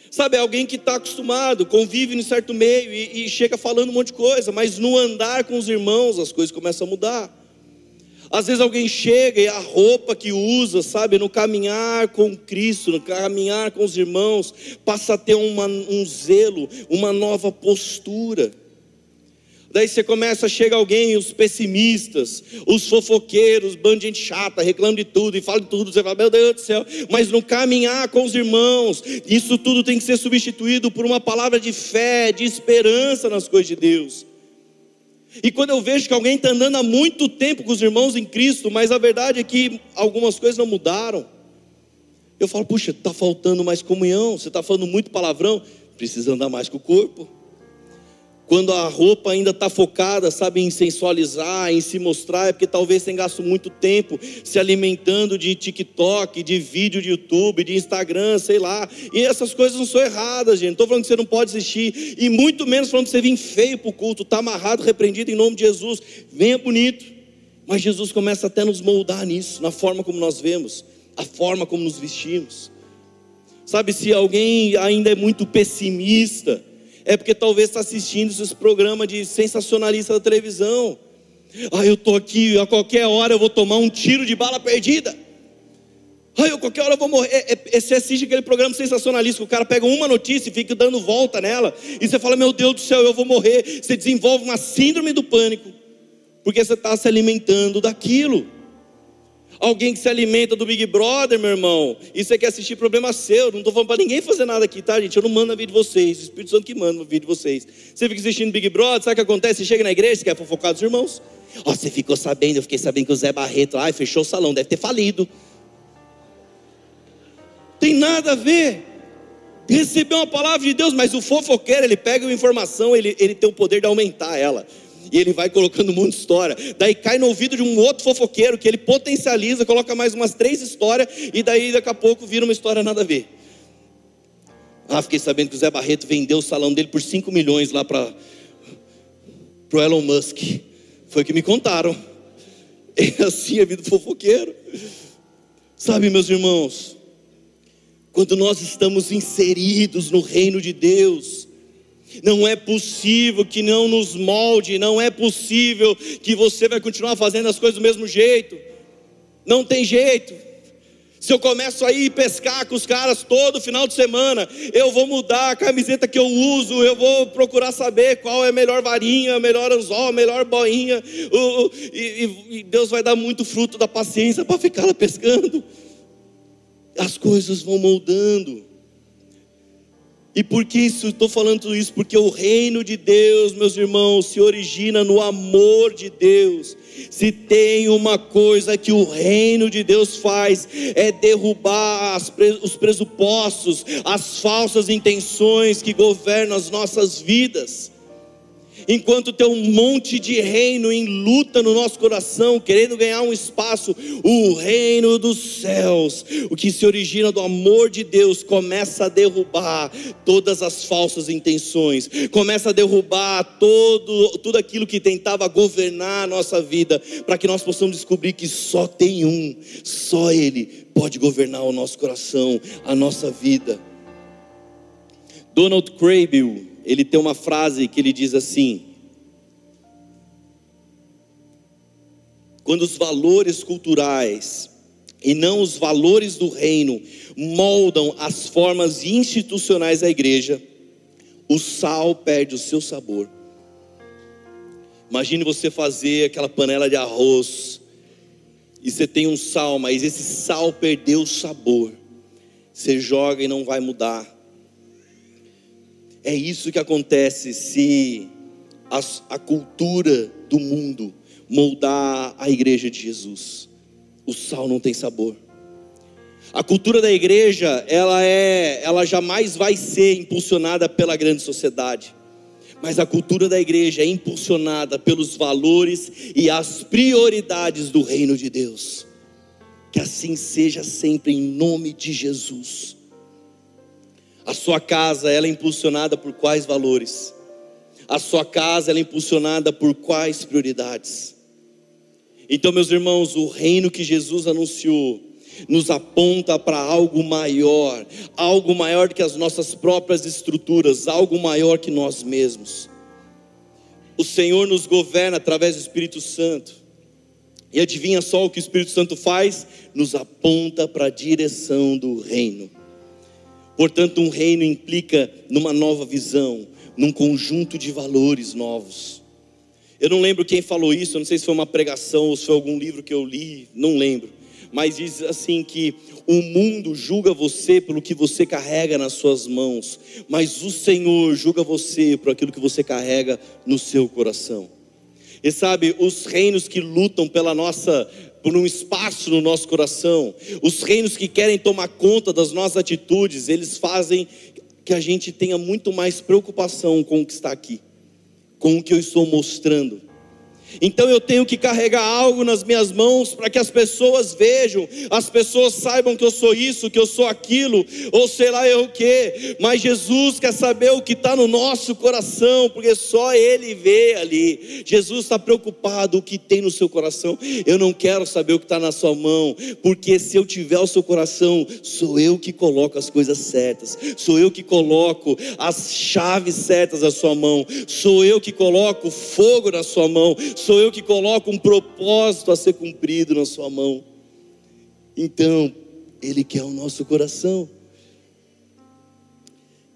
Sabe, é alguém que está acostumado, convive em certo meio e, e chega falando um monte de coisa, mas no andar com os irmãos as coisas começam a mudar. Às vezes alguém chega e a roupa que usa, sabe, no caminhar com Cristo, no caminhar com os irmãos, passa a ter uma, um zelo, uma nova postura. Daí você começa, chega alguém, os pessimistas, os fofoqueiros, bando de gente chata, reclama de tudo e fala de tudo. Você fala, meu Deus do céu, mas no caminhar com os irmãos, isso tudo tem que ser substituído por uma palavra de fé, de esperança nas coisas de Deus. E quando eu vejo que alguém está andando há muito tempo com os irmãos em Cristo, mas a verdade é que algumas coisas não mudaram, eu falo, puxa, está faltando mais comunhão, você está falando muito palavrão, precisa andar mais com o corpo quando a roupa ainda está focada, sabe, em sensualizar, em se mostrar, é porque talvez tenha gasto muito tempo se alimentando de TikTok, de vídeo de YouTube, de Instagram, sei lá. E essas coisas não são erradas, gente. Não estou falando que você não pode assistir, e muito menos falando que você vem feio para o culto, está amarrado, repreendido em nome de Jesus. Venha bonito. Mas Jesus começa até a nos moldar nisso, na forma como nós vemos, a forma como nos vestimos. Sabe, se alguém ainda é muito pessimista, é porque talvez está assistindo esses programas de sensacionalista da televisão. Ah, eu estou aqui, a qualquer hora eu vou tomar um tiro de bala perdida. Ah, eu qualquer hora eu vou morrer. É, é, você assiste aquele programa sensacionalista, que o cara pega uma notícia e fica dando volta nela, e você fala, meu Deus do céu, eu vou morrer. Você desenvolve uma síndrome do pânico, porque você está se alimentando daquilo. Alguém que se alimenta do Big Brother, meu irmão, e você quer assistir problema seu. Não estou falando para ninguém fazer nada aqui, tá, gente? Eu não mando a vida de vocês, o Espírito Santo que manda a vida de vocês. Você fica assistindo Big Brother, sabe o que acontece? Você chega na igreja, você quer fofocar dos irmãos. Ó, oh, você ficou sabendo, eu fiquei sabendo que o Zé Barreto, ai, fechou o salão, deve ter falido. Tem nada a ver. Recebeu uma palavra de Deus, mas o fofoqueiro, ele pega uma informação, ele, ele tem o poder de aumentar ela e ele vai colocando um monte de história. Daí cai no ouvido de um outro fofoqueiro que ele potencializa, coloca mais umas três histórias e daí daqui a pouco vira uma história nada a ver. Ah, fiquei sabendo que o Zé Barreto vendeu o salão dele por 5 milhões lá para o Elon Musk. Foi o que me contaram. É assim a vida do fofoqueiro. Sabe, meus irmãos, quando nós estamos inseridos no reino de Deus, não é possível que não nos molde, não é possível que você vai continuar fazendo as coisas do mesmo jeito. Não tem jeito. Se eu começo a ir pescar com os caras todo final de semana, eu vou mudar a camiseta que eu uso, eu vou procurar saber qual é a melhor varinha, a melhor anzol, a melhor boinha, e, Deus vai dar muito fruto da paciência para ficar lá pescando. As coisas vão moldando. E por que isso? Estou falando tudo isso porque o reino de Deus, meus irmãos, se origina no amor de Deus. Se tem uma coisa que o reino de Deus faz, é derrubar os pressupostos, as falsas intenções que governam as nossas vidas enquanto tem um monte de reino em luta no nosso coração, querendo ganhar um espaço, o reino dos céus, o que se origina do amor de Deus, começa a derrubar todas as falsas intenções, começa a derrubar todo, tudo aquilo que tentava governar a nossa vida, para que nós possamos descobrir que só tem um, só Ele pode governar o nosso coração, a nossa vida. Donald Crable, ele tem uma frase que ele diz assim: Quando os valores culturais e não os valores do reino moldam as formas institucionais da igreja, o sal perde o seu sabor. Imagine você fazer aquela panela de arroz e você tem um sal, mas esse sal perdeu o sabor. Você joga e não vai mudar. É isso que acontece se a, a cultura do mundo moldar a igreja de Jesus. O sal não tem sabor. A cultura da igreja, ela é, ela jamais vai ser impulsionada pela grande sociedade. Mas a cultura da igreja é impulsionada pelos valores e as prioridades do reino de Deus. Que assim seja sempre em nome de Jesus. A sua casa, ela é impulsionada por quais valores? A sua casa, ela é impulsionada por quais prioridades? Então, meus irmãos, o reino que Jesus anunciou nos aponta para algo maior, algo maior do que as nossas próprias estruturas, algo maior que nós mesmos. O Senhor nos governa através do Espírito Santo. E adivinha só o que o Espírito Santo faz? Nos aponta para a direção do reino. Portanto, um reino implica numa nova visão, num conjunto de valores novos. Eu não lembro quem falou isso, não sei se foi uma pregação ou se foi algum livro que eu li, não lembro. Mas diz assim que o mundo julga você pelo que você carrega nas suas mãos, mas o Senhor julga você por aquilo que você carrega no seu coração. E sabe, os reinos que lutam pela nossa por um espaço no nosso coração. Os reinos que querem tomar conta das nossas atitudes, eles fazem que a gente tenha muito mais preocupação com o que está aqui, com o que eu estou mostrando. Então eu tenho que carregar algo nas minhas mãos para que as pessoas vejam, as pessoas saibam que eu sou isso, que eu sou aquilo, ou sei lá eu o que. Mas Jesus quer saber o que está no nosso coração, porque só Ele vê ali. Jesus está preocupado o que tem no seu coração. Eu não quero saber o que está na sua mão, porque se eu tiver o seu coração, sou eu que coloco as coisas certas, sou eu que coloco as chaves certas na sua mão, sou eu que coloco fogo na sua mão sou eu que coloco um propósito a ser cumprido na sua mão. Então, Ele quer o nosso coração.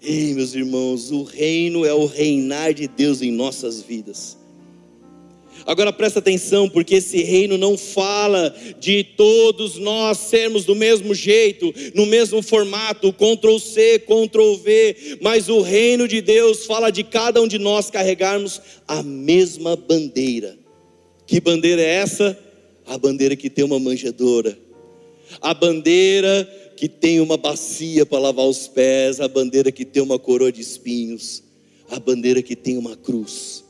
Ei, meus irmãos, o reino é o reinar de Deus em nossas vidas. Agora presta atenção, porque esse reino não fala de todos nós sermos do mesmo jeito, no mesmo formato, Ctrl C, Ctrl V, mas o reino de Deus fala de cada um de nós carregarmos a mesma bandeira. Que bandeira é essa? A bandeira que tem uma manjedoura, a bandeira que tem uma bacia para lavar os pés, a bandeira que tem uma coroa de espinhos, a bandeira que tem uma cruz.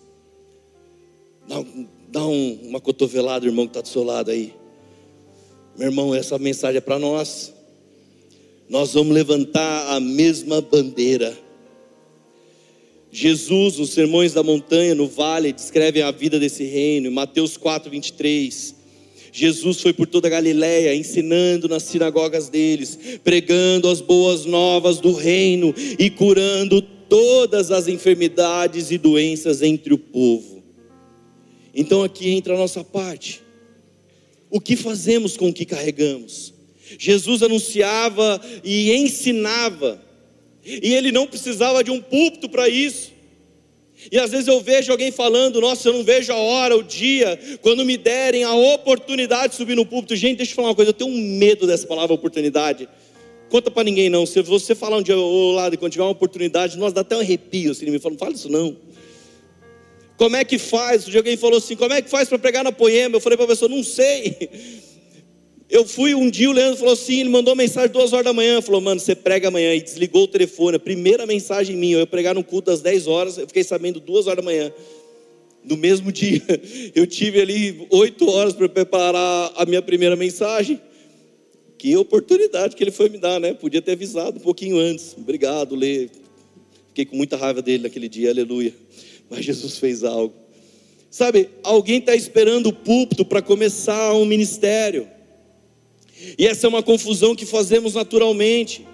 Dá, dá um, uma cotovelada, irmão, que está do seu lado aí. Meu irmão, essa mensagem é para nós. Nós vamos levantar a mesma bandeira. Jesus, nos sermões da montanha, no vale, descreve a vida desse reino. Em Mateus 4, 23. Jesus foi por toda a Galiléia, ensinando nas sinagogas deles, pregando as boas novas do reino e curando todas as enfermidades e doenças entre o povo. Então aqui entra a nossa parte. O que fazemos com o que carregamos? Jesus anunciava e ensinava, e ele não precisava de um púlpito para isso. E às vezes eu vejo alguém falando, nossa, eu não vejo a hora, o dia, quando me derem a oportunidade de subir no púlpito. Gente, deixa eu falar uma coisa, eu tenho um medo dessa palavra oportunidade. Conta para ninguém não. Se você falar um dia ao lado, quando tiver uma oportunidade, nós dá até um arrepio assim, me fala, não fala isso não. Como é que faz? Alguém falou assim: como é que faz para pregar na poema? Eu falei para a pessoa: não sei. Eu fui um dia, o Leandro falou assim: ele mandou mensagem duas horas da manhã. Falou, mano, você prega amanhã. E desligou o telefone. A primeira mensagem minha, eu ia pregar no culto às 10 horas. Eu fiquei sabendo duas horas da manhã. No mesmo dia, eu tive ali oito horas para preparar a minha primeira mensagem. Que oportunidade que ele foi me dar, né? Podia ter avisado um pouquinho antes. Obrigado, Lê. Fiquei com muita raiva dele naquele dia, aleluia mas Jesus fez algo. Sabe, alguém está esperando o púlpito para começar um ministério, e essa é uma confusão que fazemos naturalmente.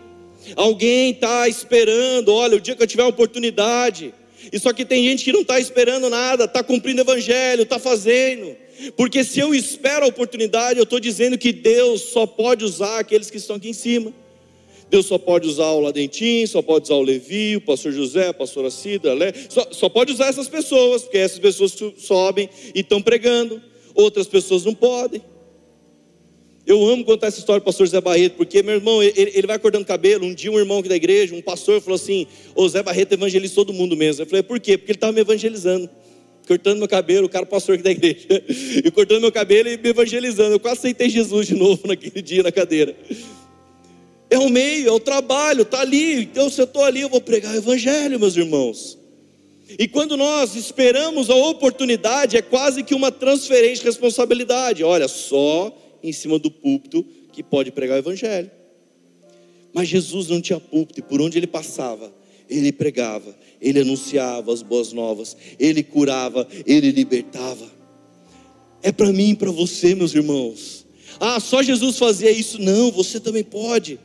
Alguém está esperando, olha, o dia que eu tiver uma oportunidade, e só que tem gente que não está esperando nada, está cumprindo o evangelho, está fazendo, porque se eu espero a oportunidade, eu estou dizendo que Deus só pode usar aqueles que estão aqui em cima. Deus só pode usar o Ladentim, só pode usar o Levi, o pastor José, a pastora Cida, Lé, só, só pode usar essas pessoas, porque essas pessoas sobem e estão pregando, outras pessoas não podem. Eu amo contar essa história do pastor Zé Barreto, porque meu irmão, ele, ele vai cortando cabelo. Um dia, um irmão aqui da igreja, um pastor, falou assim: Ô Zé Barreto evangeliza todo mundo mesmo. Eu falei: por quê? Porque ele estava me evangelizando. Cortando meu cabelo, o cara pastor aqui da igreja. E cortando meu cabelo e me evangelizando. Eu quase aceitei Jesus de novo naquele dia na cadeira. É o meio, é o trabalho, está ali. Então, se eu estou ali, eu vou pregar o Evangelho, meus irmãos. E quando nós esperamos a oportunidade, é quase que uma transferência de responsabilidade. Olha, só em cima do púlpito que pode pregar o Evangelho. Mas Jesus não tinha púlpito, e por onde ele passava, ele pregava, ele anunciava as boas novas, ele curava, ele libertava. É para mim e para você, meus irmãos. Ah, só Jesus fazia isso? Não, você também pode.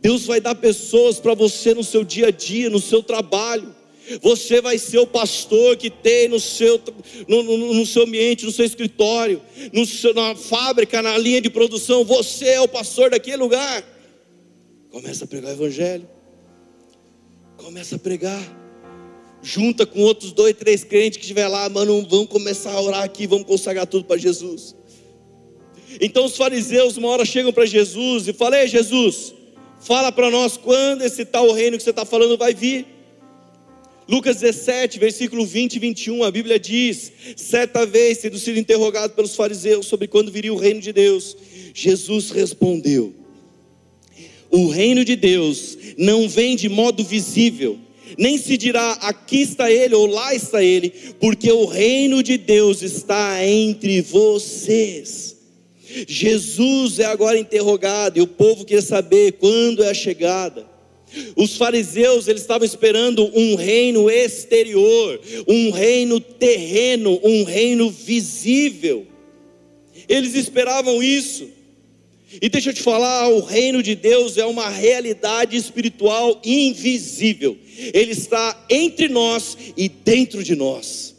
Deus vai dar pessoas para você no seu dia a dia, no seu trabalho. Você vai ser o pastor que tem no seu, no, no, no seu ambiente, no seu escritório, no seu, na fábrica, na linha de produção. Você é o pastor daquele lugar. Começa a pregar o Evangelho. Começa a pregar. Junta com outros dois, três crentes que estiver lá, mano, vamos começar a orar aqui, vamos consagrar tudo para Jesus. Então os fariseus uma hora chegam para Jesus e falam: Ei, Jesus, Fala para nós quando esse tal reino que você está falando vai vir. Lucas 17, versículo 20 e 21, a Bíblia diz: certa vez, tendo sido interrogado pelos fariseus sobre quando viria o reino de Deus, Jesus respondeu: O reino de Deus não vem de modo visível, nem se dirá aqui está ele ou lá está ele, porque o reino de Deus está entre vocês. Jesus é agora interrogado e o povo quer saber quando é a chegada. Os fariseus, eles estavam esperando um reino exterior, um reino terreno, um reino visível. Eles esperavam isso. E deixa eu te falar, o reino de Deus é uma realidade espiritual invisível. Ele está entre nós e dentro de nós.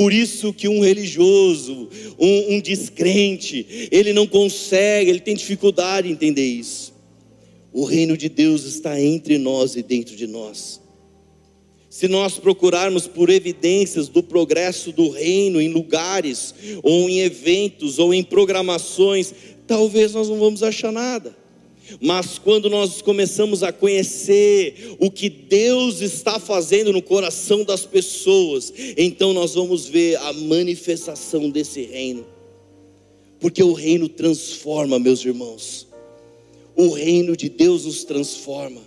Por isso que um religioso, um, um descrente, ele não consegue, ele tem dificuldade em entender isso. O reino de Deus está entre nós e dentro de nós. Se nós procurarmos por evidências do progresso do reino em lugares, ou em eventos, ou em programações, talvez nós não vamos achar nada. Mas quando nós começamos a conhecer o que Deus está fazendo no coração das pessoas, então nós vamos ver a manifestação desse reino. Porque o reino transforma, meus irmãos. O reino de Deus nos transforma.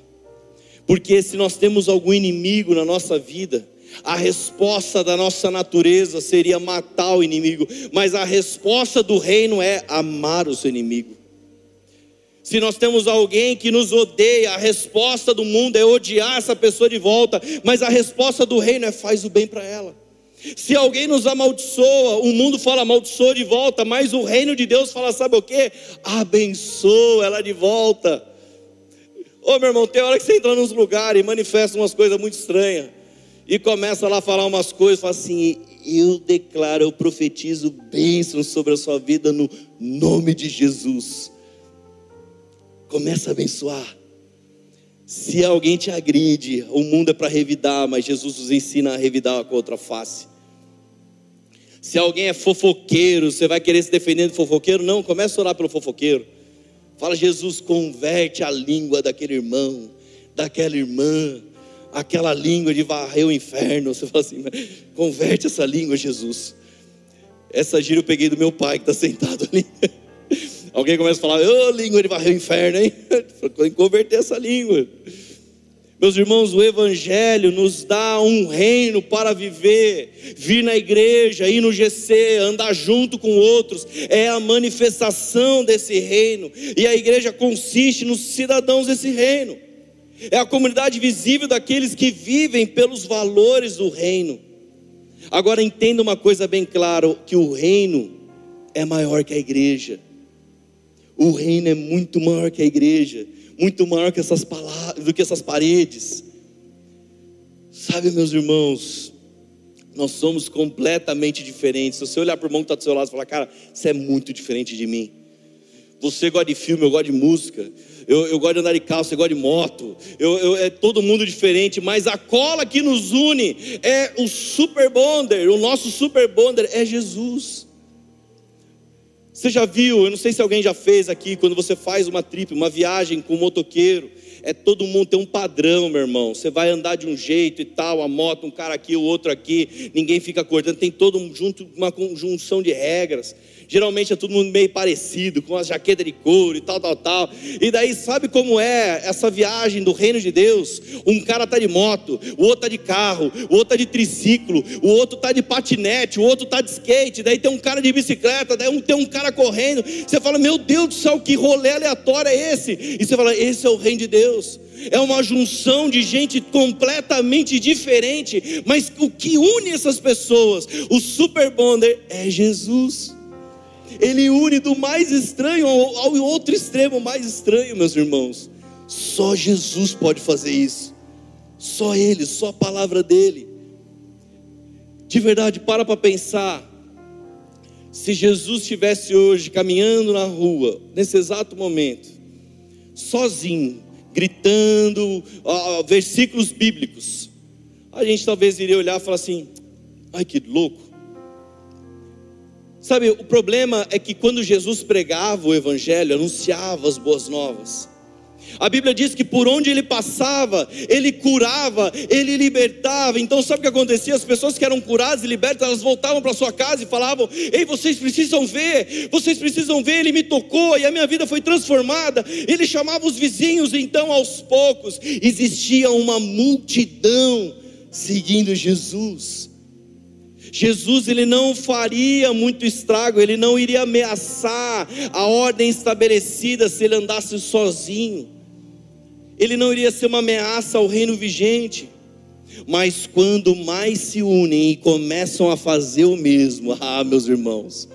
Porque se nós temos algum inimigo na nossa vida, a resposta da nossa natureza seria matar o inimigo, mas a resposta do reino é amar o seu inimigo. Se nós temos alguém que nos odeia, a resposta do mundo é odiar essa pessoa de volta, mas a resposta do reino é faz o bem para ela. Se alguém nos amaldiçoa, o mundo fala amaldiçoa de volta, mas o reino de Deus fala, sabe o que? Abençoa ela de volta. Ô meu irmão, tem hora que você entra nos lugares e manifesta umas coisas muito estranhas, e começa lá a falar umas coisas, fala assim: eu declaro, eu profetizo bênçãos sobre a sua vida no nome de Jesus. Começa a abençoar. Se alguém te agride, o mundo é para revidar, mas Jesus nos ensina a revidar com a outra face. Se alguém é fofoqueiro, você vai querer se defender do fofoqueiro? Não, começa a orar pelo fofoqueiro. Fala, Jesus, converte a língua daquele irmão, daquela irmã, aquela língua de varrer o inferno. Você fala assim, converte essa língua, Jesus. Essa gira eu peguei do meu pai que está sentado ali. Alguém começa a falar, ô oh, língua de varrer o inferno, hein? Converter essa língua. Meus irmãos, o Evangelho nos dá um reino para viver, vir na igreja, ir no GC, andar junto com outros, é a manifestação desse reino, e a igreja consiste nos cidadãos desse reino, é a comunidade visível daqueles que vivem pelos valores do reino. Agora entenda uma coisa bem clara: que o reino é maior que a igreja. O reino é muito maior que a igreja, muito maior que essas palavras, do que essas paredes. Sabe, meus irmãos, nós somos completamente diferentes. Se você olhar para o irmão que está do seu lado e falar, cara, você é muito diferente de mim. Você gosta de filme, eu gosto de música. Eu, eu gosto de andar de carro, você gosta de moto. Eu, eu, é todo mundo diferente, mas a cola que nos une é o super bonder. O nosso super bonder é Jesus. Você já viu, eu não sei se alguém já fez aqui, quando você faz uma trip, uma viagem com um motoqueiro, é todo mundo tem um padrão, meu irmão. Você vai andar de um jeito e tal, a moto, um cara aqui, o outro aqui, ninguém fica cortando, tem todo um junto uma conjunção de regras. Geralmente é todo mundo meio parecido, com as jaquetas de couro e tal, tal, tal. E daí, sabe como é essa viagem do reino de Deus? Um cara tá de moto, o outro tá de carro, o outro tá de triciclo, o outro tá de patinete, o outro tá de skate, daí tem um cara de bicicleta, daí tem um cara correndo. Você fala, meu Deus do céu, que rolê aleatório é esse? E você fala, esse é o reino de Deus. É uma junção de gente completamente diferente, mas o que une essas pessoas, o super bonder, é Jesus. Ele une do mais estranho ao, outro extremo mais estranho, meus irmãos. Só Jesus pode fazer isso. Só Ele, só a palavra dele. De verdade, para para pensar. Se Jesus estivesse hoje caminhando na rua, nesse exato momento, sozinho, gritando versículos bíblicos, a gente talvez iria olhar e falar assim: ai que louco, Sabe, o problema é que quando Jesus pregava o Evangelho, anunciava as boas novas, A Bíblia diz que por onde ele passava, ele curava, ele libertava. Então, sabe o que acontecia? As pessoas que eram curadas e libertas, elas voltavam para sua casa e falavam: Ei, vocês precisam ver, vocês precisam ver. Ele me tocou e a minha vida foi transformada. Ele chamava os vizinhos, então, aos poucos, existia uma multidão seguindo Jesus. Jesus ele não faria muito estrago, ele não iria ameaçar a ordem estabelecida se ele andasse sozinho. Ele não iria ser uma ameaça ao reino vigente. Mas quando mais se unem e começam a fazer o mesmo, ah, meus irmãos,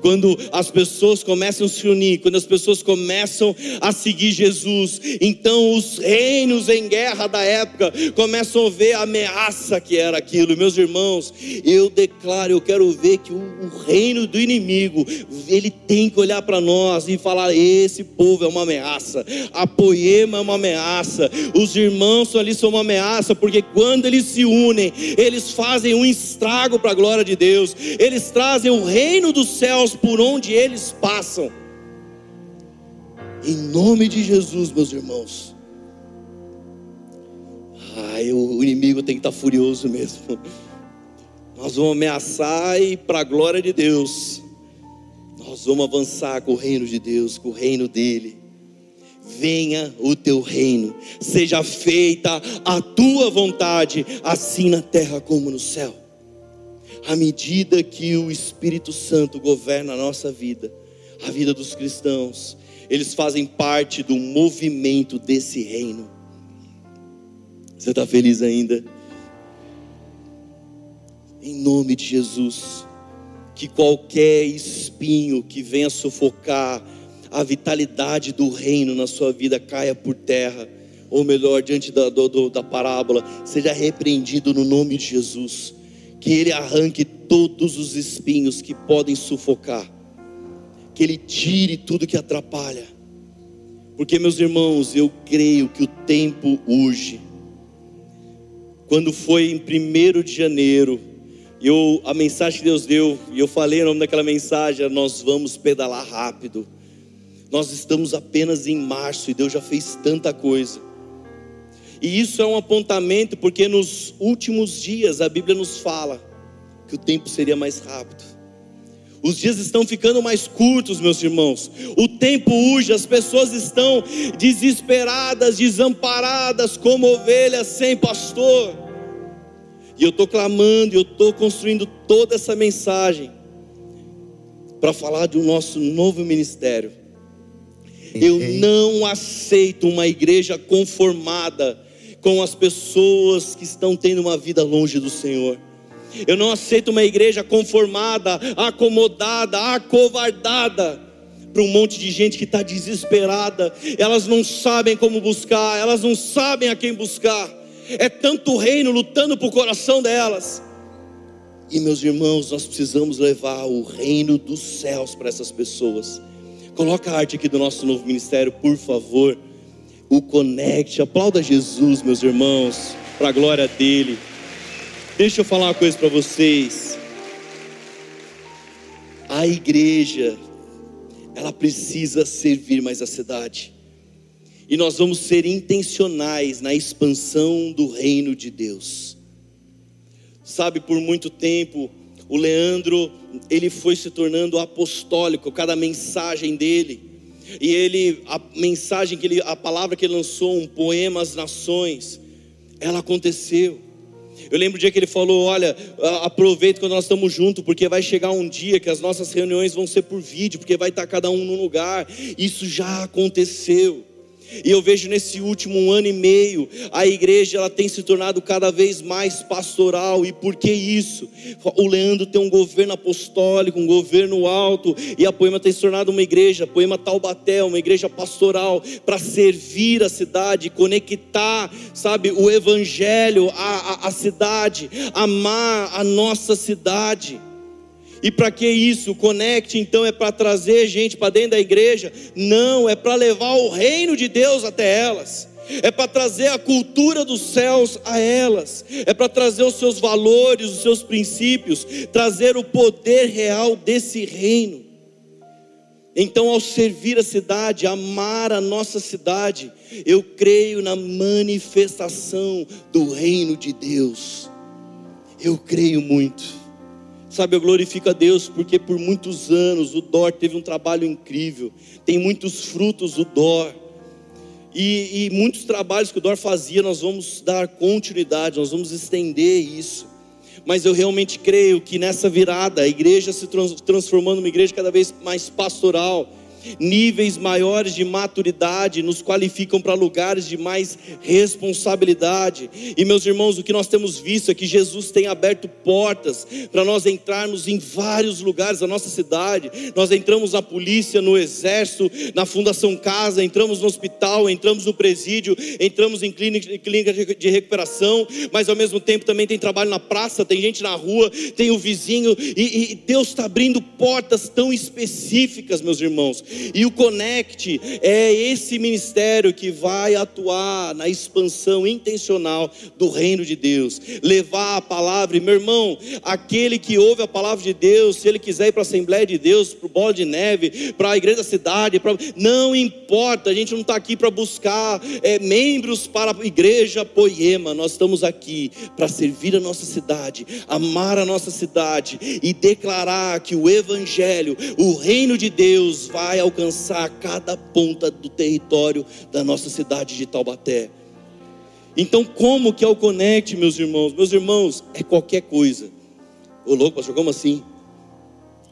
quando as pessoas começam a se unir, quando as pessoas começam a seguir Jesus, então os reinos em guerra da época começam a ver a ameaça que era aquilo. Meus irmãos, eu declaro, eu quero ver que o, reino do inimigo, ele tem que olhar para nós e falar: esse povo é uma ameaça, a poema é uma ameaça, os irmãos ali são uma ameaça, porque quando eles se unem, eles fazem um estrago para a glória de Deus, eles trazem o reino do céu céus por onde eles passam. Em nome de Jesus, meus irmãos. Ai, o inimigo tem que estar furioso mesmo. Nós vamos ameaçar e para a glória de Deus. Nós vamos avançar com o reino de Deus, com o reino dele. Venha o teu reino, seja feita a tua vontade, assim na terra como no céu à medida que o Espírito Santo governa a nossa vida, a vida dos cristãos, eles fazem parte do movimento desse reino. Você está feliz ainda? Em nome de Jesus, que qualquer espinho que venha sufocar a vitalidade do reino na sua vida caia por terra, ou melhor, diante da, do, da parábola, seja repreendido no nome de Jesus que Ele arranque todos os espinhos que podem sufocar, que Ele tire tudo que atrapalha, porque, meus irmãos, eu creio que o tempo urge. Quando foi em 1 de janeiro, eu, a mensagem que Deus deu, e eu falei o nome daquela mensagem, nós vamos pedalar rápido. Nós estamos apenas em março e Deus já fez tanta coisa. E isso é um apontamento porque nos últimos dias a Bíblia nos fala que o tempo seria mais rápido. Os dias estão ficando mais curtos, meus irmãos. O tempo urge, as pessoas estão desesperadas, desamparadas, como ovelhas sem pastor. E eu estou clamando, eu estou construindo toda essa mensagem para falar do nosso novo ministério. Eu não aceito uma igreja conformada com as pessoas que estão tendo uma vida longe do Senhor. Eu não aceito uma igreja conformada, acomodada, acovardada para um monte de gente que está desesperada. Elas não sabem como buscar, elas não sabem a quem buscar. É tanto reino lutando por coração delas. E meus irmãos, nós precisamos levar o reino dos céus para essas pessoas. Coloca a arte aqui do nosso novo ministério, por favor o conecte. Aplauda Jesus, meus irmãos, para a glória dele. Deixa eu falar uma coisa para vocês. A igreja, ela precisa servir mais a cidade. E nós vamos ser intencionais na expansão do reino de Deus. Sabe, por muito tempo, o Leandro, ele foi se tornando apostólico, cada mensagem dele e ele, a mensagem que ele, a palavra que ele lançou, um poema às nações, ela aconteceu. Eu lembro o dia que ele falou: Olha, aproveita quando nós estamos juntos, porque vai chegar um dia que as nossas reuniões vão ser por vídeo, porque vai estar cada um num lugar. Isso já aconteceu. E eu vejo nesse último ano e meio, a igreja ela tem se tornado cada vez mais pastoral. E por que isso? O Leandro tem um governo apostólico, um governo alto, e a Poema tem se tornado uma igreja, Poema Taubaté, uma igreja pastoral, para servir a cidade, conectar, sabe, o evangelho à, à, à cidade, amar a nossa cidade. E para que isso? Conecte então é para trazer gente para dentro da igreja? Não, é para levar o reino de Deus até elas. É para trazer a cultura dos céus a elas, é para trazer os seus valores, os seus princípios, trazer o poder real desse reino. Então, ao servir a cidade, amar a nossa cidade, eu creio na manifestação do reino de Deus. Eu creio muito. Sabe, eu glorifico a Deus porque por muitos anos o DOR teve um trabalho incrível, tem muitos frutos o DOR. E, e muitos trabalhos que o DOR fazia, nós vamos dar continuidade, nós vamos estender isso mas eu realmente creio que nessa virada, a igreja se transformando numa igreja cada vez mais pastoral, níveis maiores de maturidade nos qualificam para lugares de mais responsabilidade. E meus irmãos, o que nós temos visto é que Jesus tem aberto portas para nós entrarmos em vários lugares da nossa cidade. Nós entramos na polícia, no exército, na Fundação Casa, entramos no hospital, entramos no presídio, entramos em clínica, de recuperação, mas ao mesmo tempo também tem trabalho na praça, tem gente na rua, tem o vizinho, e, e Deus está abrindo portas tão específicas, meus irmãos, e o Connect é esse ministério que vai atuar na expansão intencional do reino de Deus, levar a palavra. E meu irmão, aquele que ouve a palavra de Deus, se ele quiser ir para a Assembleia de Deus, para o Bola de Neve, para a Igreja da Cidade, pra... não importa, a gente não está aqui para buscar é, membros para a Igreja Poema, nós estamos aqui para servir a nossa cidade, amar a nossa cidade e declarar que o Evangelho, o reino de Deus vai alcançar cada ponta do território da nossa cidade de Taubaté. Então, como que é o Conect, meus irmãos? Meus irmãos, é qualquer coisa. Ô louco, pastor, como assim?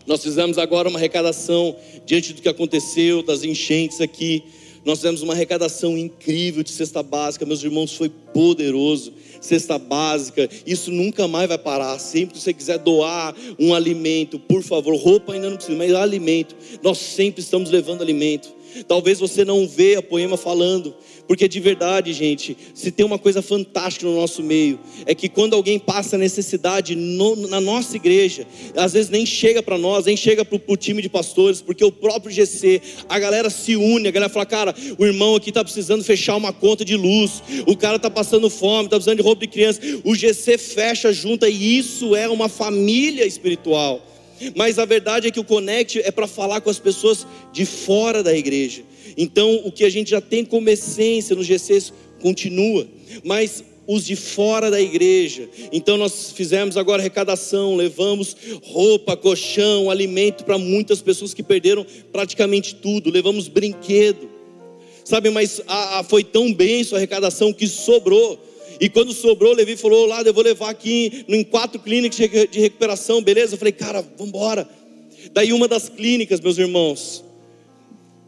Nós fizemos agora uma arrecadação diante do que aconteceu, das enchentes aqui. Nós fizemos uma arrecadação incrível de cesta básica, meus irmãos, foi poderoso. Cesta básica, isso nunca mais vai parar. Sempre que você quiser doar um alimento, por favor, roupa ainda não precisa, mas alimento. Nós sempre estamos levando alimento. Talvez você não vê a poema falando, porque de verdade, gente, se tem uma coisa fantástica no nosso meio, é que quando alguém passa necessidade no, na nossa igreja, às vezes nem chega para nós, nem chega para o time de pastores, porque o próprio GC, a galera se une, a galera fala, cara, o irmão aqui está precisando fechar uma conta de luz, o cara está passando fome, está precisando de roupa de criança, o GC fecha junta, e isso é uma família espiritual. Mas a verdade é que o Connect é para falar com as pessoas de fora da igreja. Então, o que a gente já tem como essência nos GCs continua, mas os de fora da igreja. Então nós fizemos agora arrecadação, levamos roupa, colchão, alimento para muitas pessoas que perderam praticamente tudo, levamos brinquedo. Sabe, mas a, a, foi tão bem sua arrecadação que sobrou. E quando sobrou, Levi falou: lá, eu vou levar aqui em quatro clínicas de recuperação, beleza? Eu falei, cara, vamos embora. Daí uma das clínicas, meus irmãos,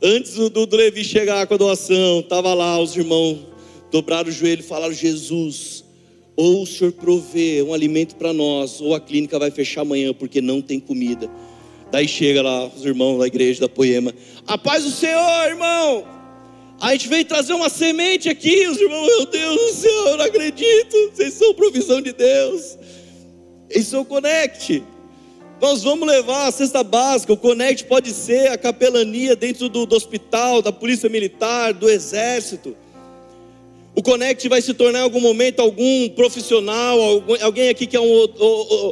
antes do, do, Levi chegar com a doação, estava lá os irmãos dobraram o joelho e falaram: Jesus, ou o Senhor provê um alimento para nós, ou a clínica vai fechar amanhã porque não tem comida. Daí chega lá os irmãos da igreja da Poema: A paz do Senhor, irmão. A gente veio trazer uma semente aqui, os irmãos, meu Deus do céu, eu não acredito, vocês são provisão de Deus. Isso é o Connect. Nós vamos levar a cesta básica, o Connect pode ser a capelania dentro do, do hospital, da polícia militar, do exército. O Connect vai se tornar em algum momento algum profissional, alguém aqui que é um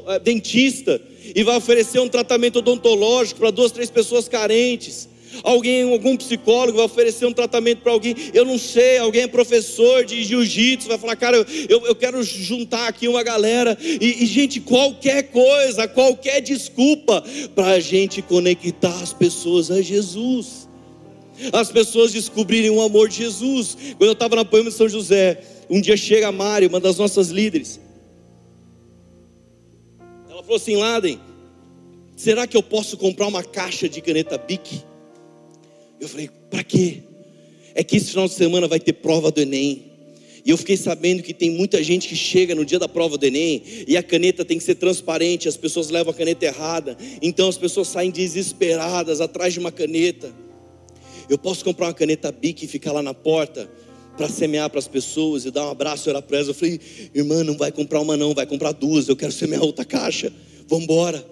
é, dentista e vai oferecer um tratamento odontológico para duas, três pessoas carentes. Alguém, algum psicólogo vai oferecer um tratamento para alguém, eu não sei, alguém é professor de jiu-jitsu, vai falar, cara, eu, eu quero juntar aqui uma galera, e, e gente, qualquer coisa, qualquer desculpa, para a gente conectar as pessoas a Jesus, as pessoas descobrirem o amor de Jesus. Quando eu estava na Poema de São José, um dia chega a Mari, uma das nossas líderes, ela falou assim: Laden, será que eu posso comprar uma caixa de caneta Bic? Eu falei, para quê? É que esse final de semana vai ter prova do Enem. E eu fiquei sabendo que tem muita gente que chega no dia da prova do Enem e a caneta tem que ser transparente, as pessoas levam a caneta errada, então as pessoas saem desesperadas atrás de uma caneta. Eu posso comprar uma caneta Bic e ficar lá na porta para semear para as pessoas e dar um abraço e orar para elas. Eu falei, irmã, não vai comprar uma não, vai comprar duas, eu quero semear outra caixa, vamos embora.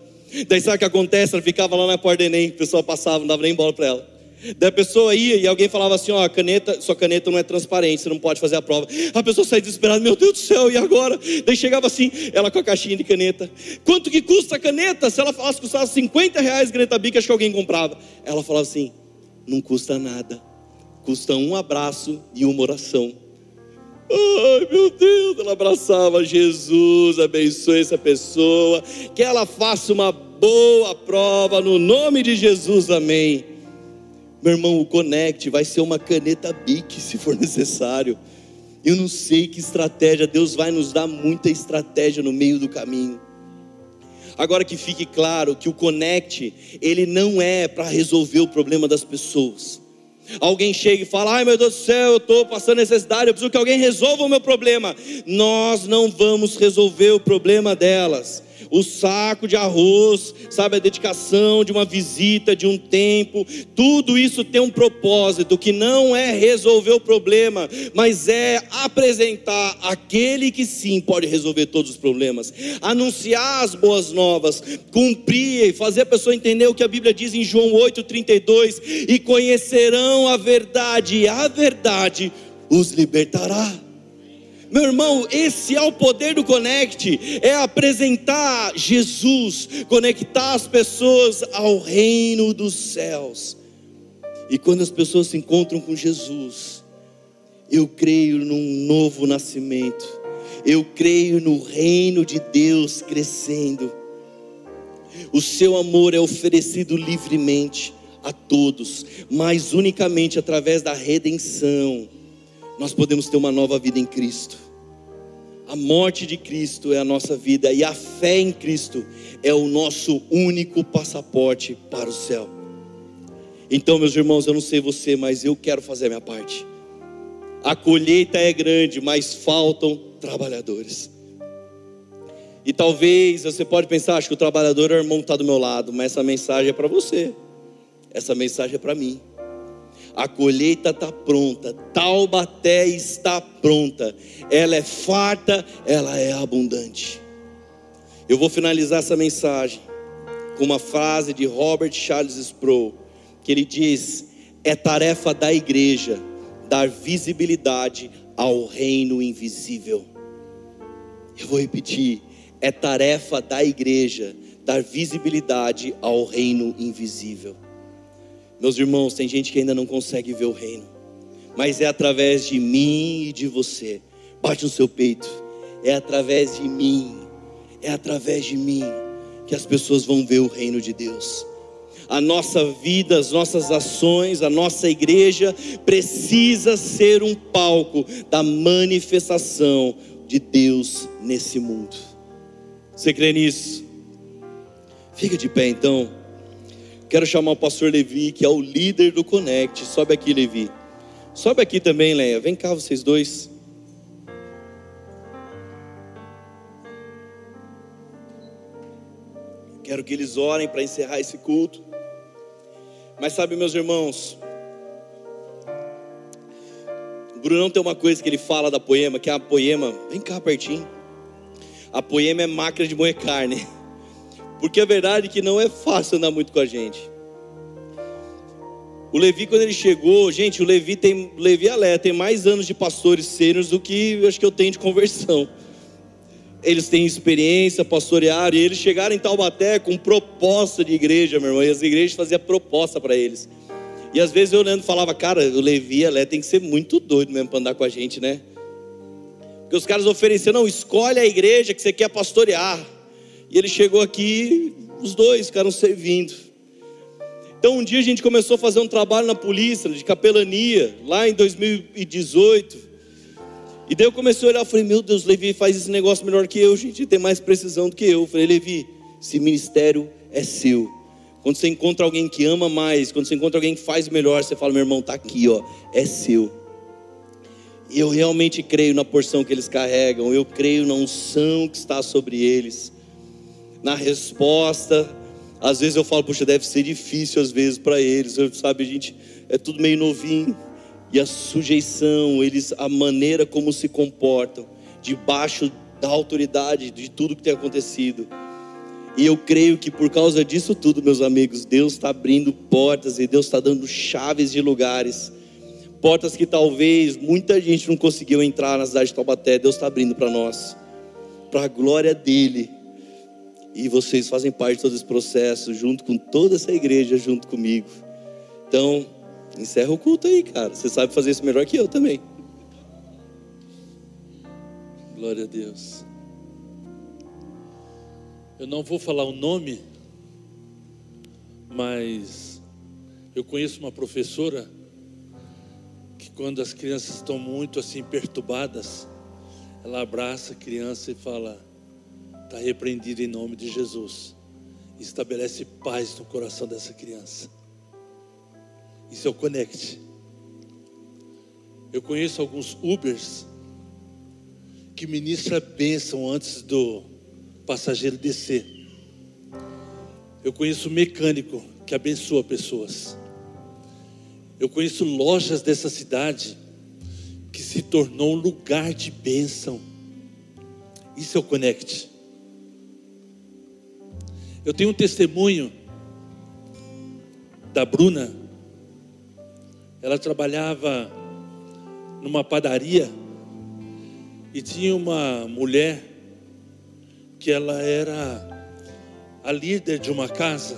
Daí sabe o que acontece? Ela ficava lá na porta do Enem, a pessoa passava, não dava nem bola para ela. Da pessoa ia e alguém falava assim: ó, caneta, sua caneta não é transparente, você não pode fazer a prova. A pessoa saía desesperada, meu Deus do céu, e agora? Daí chegava assim, ela com a caixinha de caneta. Quanto que custa a caneta? Se ela falasse que custava 50 reais caneta bica, acho que alguém comprava. Ela falava assim: não custa nada, custa um abraço e uma oração. Ai meu Deus, ela abraçava Jesus, abençoe essa pessoa, que ela faça uma boa prova no nome de Jesus, amém. Meu irmão, o Connect vai ser uma caneta BIC se for necessário. Eu não sei que estratégia, Deus vai nos dar muita estratégia no meio do caminho. Agora que fique claro que o Connect, ele não é para resolver o problema das pessoas. Alguém chega e fala: Ai meu Deus do céu, eu estou passando necessidade, eu preciso que alguém resolva o meu problema. Nós não vamos resolver o problema delas o saco de arroz, sabe, a dedicação de uma visita, de um tempo, tudo isso tem um propósito que não é resolver o problema, mas é apresentar aquele que sim pode resolver todos os problemas, anunciar as boas novas, cumprir fazer a pessoa entender o que a Bíblia diz em João 8:32 e conhecerão a verdade, e a verdade os libertará. Meu irmão, esse é o poder do Connect, é apresentar Jesus, conectar as pessoas ao reino dos céus. E quando as pessoas se encontram com Jesus, eu creio num novo nascimento, eu creio no reino de Deus crescendo. O seu amor é oferecido livremente a todos, mas unicamente através da redenção nós podemos ter uma nova vida em Cristo. A morte de Cristo é a nossa vida e a fé em Cristo é o nosso único passaporte para o céu. Então, meus irmãos, eu não sei você, mas eu quero fazer a minha parte. A colheita é grande, mas faltam trabalhadores. E talvez você pode pensar, acho que o trabalhador é o irmão que está do meu lado, mas essa mensagem é para você. Essa mensagem é para mim a colheita está pronta, Taubaté está pronta, ela é farta, ela é abundante. Eu vou finalizar essa mensagem com uma frase de Robert Charles Sproul, que ele diz: é tarefa da igreja dar visibilidade ao reino invisível. Eu vou repetir: é tarefa da igreja dar visibilidade ao reino invisível. Meus irmãos, tem gente que ainda não consegue ver o reino, mas é através de mim e de você. Bate no seu peito. É através de mim, é através de mim que as pessoas vão ver o reino de Deus. A nossa vida, as nossas ações, a nossa igreja precisa ser um palco da manifestação de Deus nesse mundo. Você crê nisso? Fica de pé então. Quero chamar o pastor Levi, que é o líder do Connect. Sobe aqui, Levi. Sobe aqui também, Leia. Vem cá, vocês dois. Quero que eles orem para encerrar esse culto. Mas sabe, meus irmãos, o Brunão tem uma coisa que ele fala da poema, que é a poema, vem cá pertinho. A poema é máquina de moer carne. Porque a verdade é que não é fácil andar muito com a gente. O Levi, quando ele chegou, gente, o Levi tem, Levi e Alé tem mais anos de pastores sêniores do que acho que eu tenho de conversão. Eles têm experiência, pastorearam, e eles chegaram em Taubaté com proposta de igreja, meu irmão, e as igrejas faziam proposta para eles. E às vezes eu olhando falava, cara, o Levi e Alé tem que ser muito doido mesmo para andar com a gente, né? Porque os caras ofereciam, não, escolhe a igreja que você quer pastorear. E ele chegou aqui, os dois ficaram servindo. Então um dia a gente começou a fazer um trabalho na polícia de capelania, lá em 2018. E daí eu comecei a olhar, eu falei, meu Deus, Levi faz esse negócio melhor que eu, gente, tem mais precisão do que eu. Eu falei, Levi, esse ministério é seu. Quando você encontra alguém que ama mais, quando você encontra alguém que faz melhor, você fala, meu irmão, tá aqui, ó, é seu. Eu realmente creio na porção que eles carregam, eu creio na unção que está sobre eles na resposta. Às vezes eu falo, puxa, deve ser difícil às vezes para eles, sabe, a gente é tudo meio novinho. E a sujeição, eles a maneira como se comportam debaixo da autoridade de tudo que tem acontecido. E eu creio que por causa disso tudo, meus amigos, Deus está abrindo portas e Deus está dando chaves de lugares. Portas que talvez muita gente não conseguiu entrar na cidade de Taubaté, Deus está abrindo para nós, para a glória dEle. E vocês fazem parte de todo esse processo, junto com toda essa igreja, junto comigo. Então, encerra o culto aí, cara. Você sabe fazer isso melhor que eu também. Glória a Deus. Eu não vou falar o nome, mas eu conheço uma professora que quando as crianças estão muito assim perturbadas, ela abraça a criança e fala: está repreendido em nome de Jesus. Estabelece paz no coração dessa criança. Isso é o Connect. Eu conheço alguns Ubers que ministra bênção antes do passageiro descer. Eu conheço mecânico que abençoa pessoas. Eu conheço lojas dessa cidade que se tornou um lugar de bênção. Isso é o Connect. Eu tenho um testemunho da Bruna. Ela trabalhava numa padaria e tinha uma mulher que ela era a líder de uma casa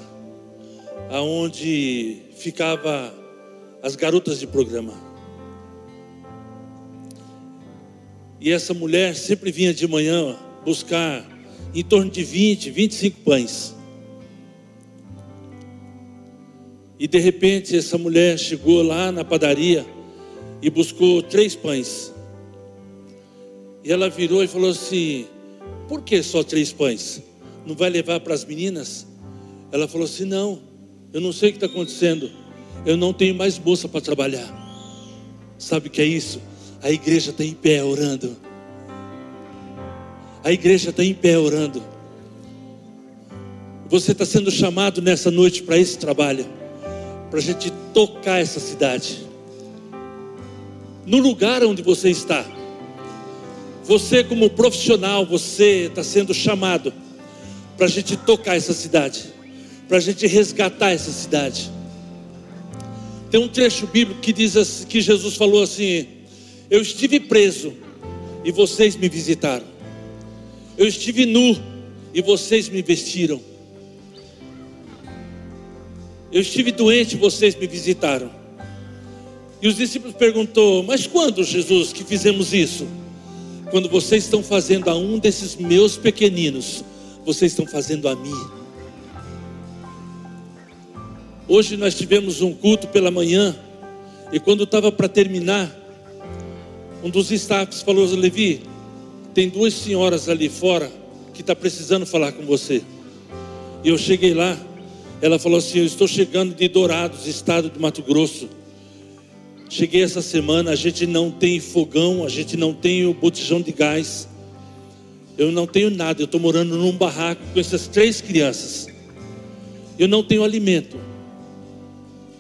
aonde ficava as garotas de programa. E essa mulher sempre vinha de manhã buscar em torno de 20, 25 pães. E de repente essa mulher chegou lá na padaria e buscou três pães. E ela virou e falou assim: por que só três pães? Não vai levar para as meninas? Ela falou assim: Não, eu não sei o que está acontecendo. Eu não tenho mais moça para trabalhar. Sabe o que é isso? A igreja está em pé orando. A igreja está em pé orando. Você está sendo chamado nessa noite para esse trabalho, para a gente tocar essa cidade. No lugar onde você está. Você, como profissional, você está sendo chamado para a gente tocar essa cidade, para a gente resgatar essa cidade. Tem um trecho bíblico que diz assim, que Jesus falou assim: Eu estive preso e vocês me visitaram. Eu estive nu e vocês me vestiram. Eu estive doente vocês me visitaram. E os discípulos perguntou: Mas quando, Jesus, que fizemos isso? Quando vocês estão fazendo a um desses meus pequeninos, vocês estão fazendo a mim. Hoje nós tivemos um culto pela manhã, e quando estava para terminar, um dos staffs falou: Levi, tem duas senhoras ali fora que está precisando falar com você. E eu cheguei lá, ela falou assim: Eu estou chegando de Dourados, estado de Mato Grosso. Cheguei essa semana, a gente não tem fogão, a gente não tem o botijão de gás. Eu não tenho nada, eu estou morando num barraco com essas três crianças. Eu não tenho alimento.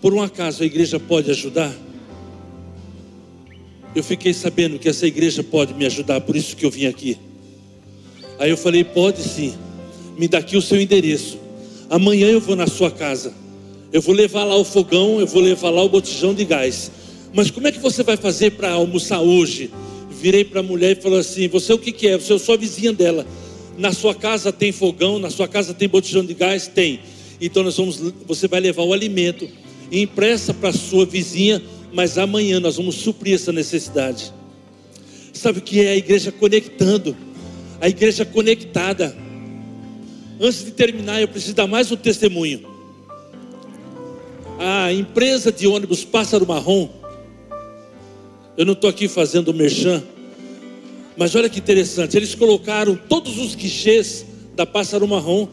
Por um acaso a igreja pode ajudar? Eu fiquei sabendo que essa igreja pode me ajudar, por isso que eu vim aqui. Aí eu falei: pode sim, me dá aqui o seu endereço. Amanhã eu vou na sua casa. Eu vou levar lá o fogão, eu vou levar lá o botijão de gás. Mas como é que você vai fazer para almoçar hoje? Virei para a mulher e falei assim: Você o que, que é? Você é sua vizinha dela. Na sua casa tem fogão, na sua casa tem botijão de gás? Tem. Então nós vamos, você vai levar o alimento e empresta para a sua vizinha, mas amanhã nós vamos suprir essa necessidade. Sabe o que é a igreja conectando? A igreja conectada. Antes de terminar, eu preciso dar mais um testemunho. A empresa de ônibus Pássaro Marrom eu não estou aqui fazendo merchan, mas olha que interessante, eles colocaram todos os guichês da Pássaro Marrom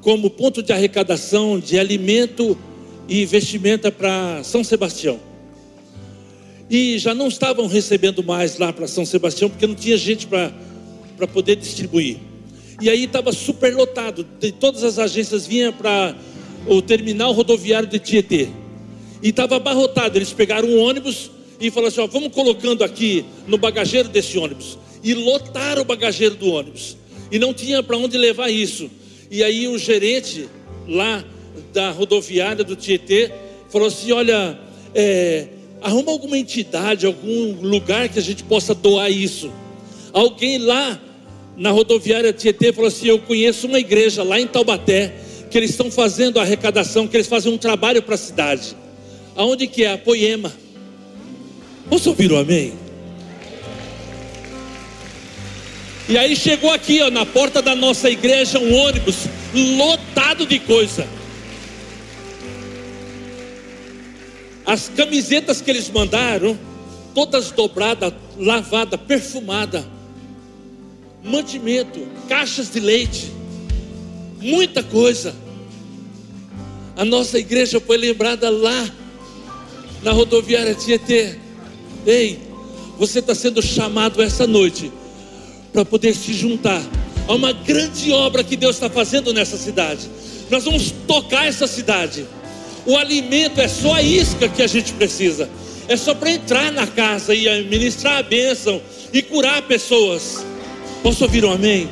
como ponto de arrecadação de alimento e vestimenta para São Sebastião. E já não estavam recebendo mais lá para São Sebastião, porque não tinha gente para poder distribuir. E aí estava super lotado, de todas as agências vinham para o terminal rodoviário de Tietê. E estava abarrotado, eles pegaram um ônibus e falou assim: ó, vamos colocando aqui no bagageiro desse ônibus. E lotaram o bagageiro do ônibus. E não tinha para onde levar isso. E aí o gerente lá da rodoviária do Tietê falou assim: olha, é, arruma alguma entidade, algum lugar que a gente possa doar isso. Alguém lá na rodoviária Tietê falou assim: Eu conheço uma igreja lá em Taubaté, que eles estão fazendo arrecadação, que eles fazem um trabalho para a cidade. Aonde que é? A Poema. Você ouviu o amém? E aí chegou aqui, ó, na porta da nossa igreja, um ônibus lotado de coisa. As camisetas que eles mandaram, todas dobradas, lavadas, perfumadas. Mantimento, caixas de leite, muita coisa. A nossa igreja foi lembrada lá, na rodoviária Tietê. Ei, você está sendo chamado essa noite para poder se juntar a uma grande obra que Deus está fazendo nessa cidade. Nós vamos tocar essa cidade. O alimento é só a isca que a gente precisa. É só para entrar na casa e ministrar a bênção e curar pessoas. Posso ouvir um amém?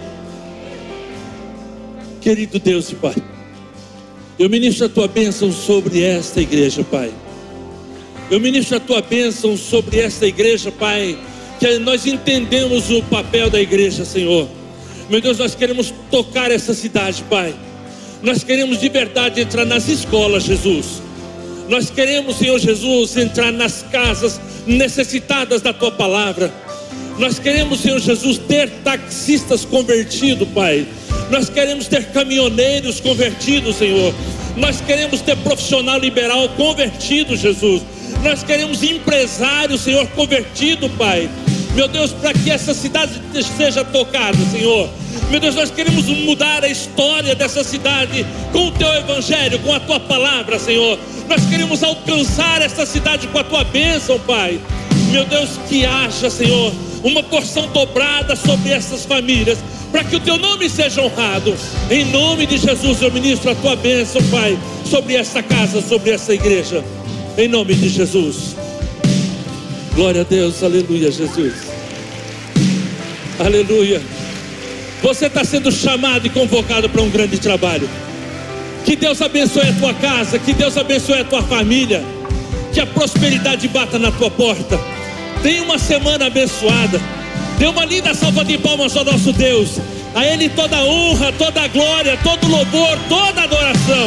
Querido Deus e Pai, eu ministro a tua bênção sobre esta igreja, Pai. Eu ministro a tua bênção sobre esta igreja, Pai que nós entendemos o papel da igreja, Senhor. Meu Deus, nós queremos tocar essa cidade, Pai. Nós queremos de verdade entrar nas escolas, Jesus. Nós queremos, Senhor Jesus, entrar nas casas necessitadas da tua palavra. Nós queremos, Senhor Jesus, ter taxistas convertidos, Pai. Nós queremos ter caminhoneiros convertidos, Senhor. Nós queremos ter profissional liberal convertido, Jesus. Nós queremos empresário, Senhor, convertido, Pai. Meu Deus, para que essa cidade seja tocada, Senhor. Meu Deus, nós queremos mudar a história dessa cidade com o teu evangelho, com a tua palavra, Senhor. Nós queremos alcançar essa cidade com a tua bênção, Pai. Meu Deus, que haja, Senhor, uma porção dobrada sobre essas famílias, para que o teu nome seja honrado. Em nome de Jesus, eu ministro a tua bênção, Pai, sobre essa casa, sobre essa igreja. Em nome de Jesus. Glória a Deus, aleluia, Jesus. Aleluia. Você está sendo chamado e convocado para um grande trabalho. Que Deus abençoe a tua casa, que Deus abençoe a tua família, que a prosperidade bata na tua porta. Tenha uma semana abençoada. Dê uma linda salva de palmas ao nosso Deus. A Ele toda honra, toda glória, todo louvor, toda adoração.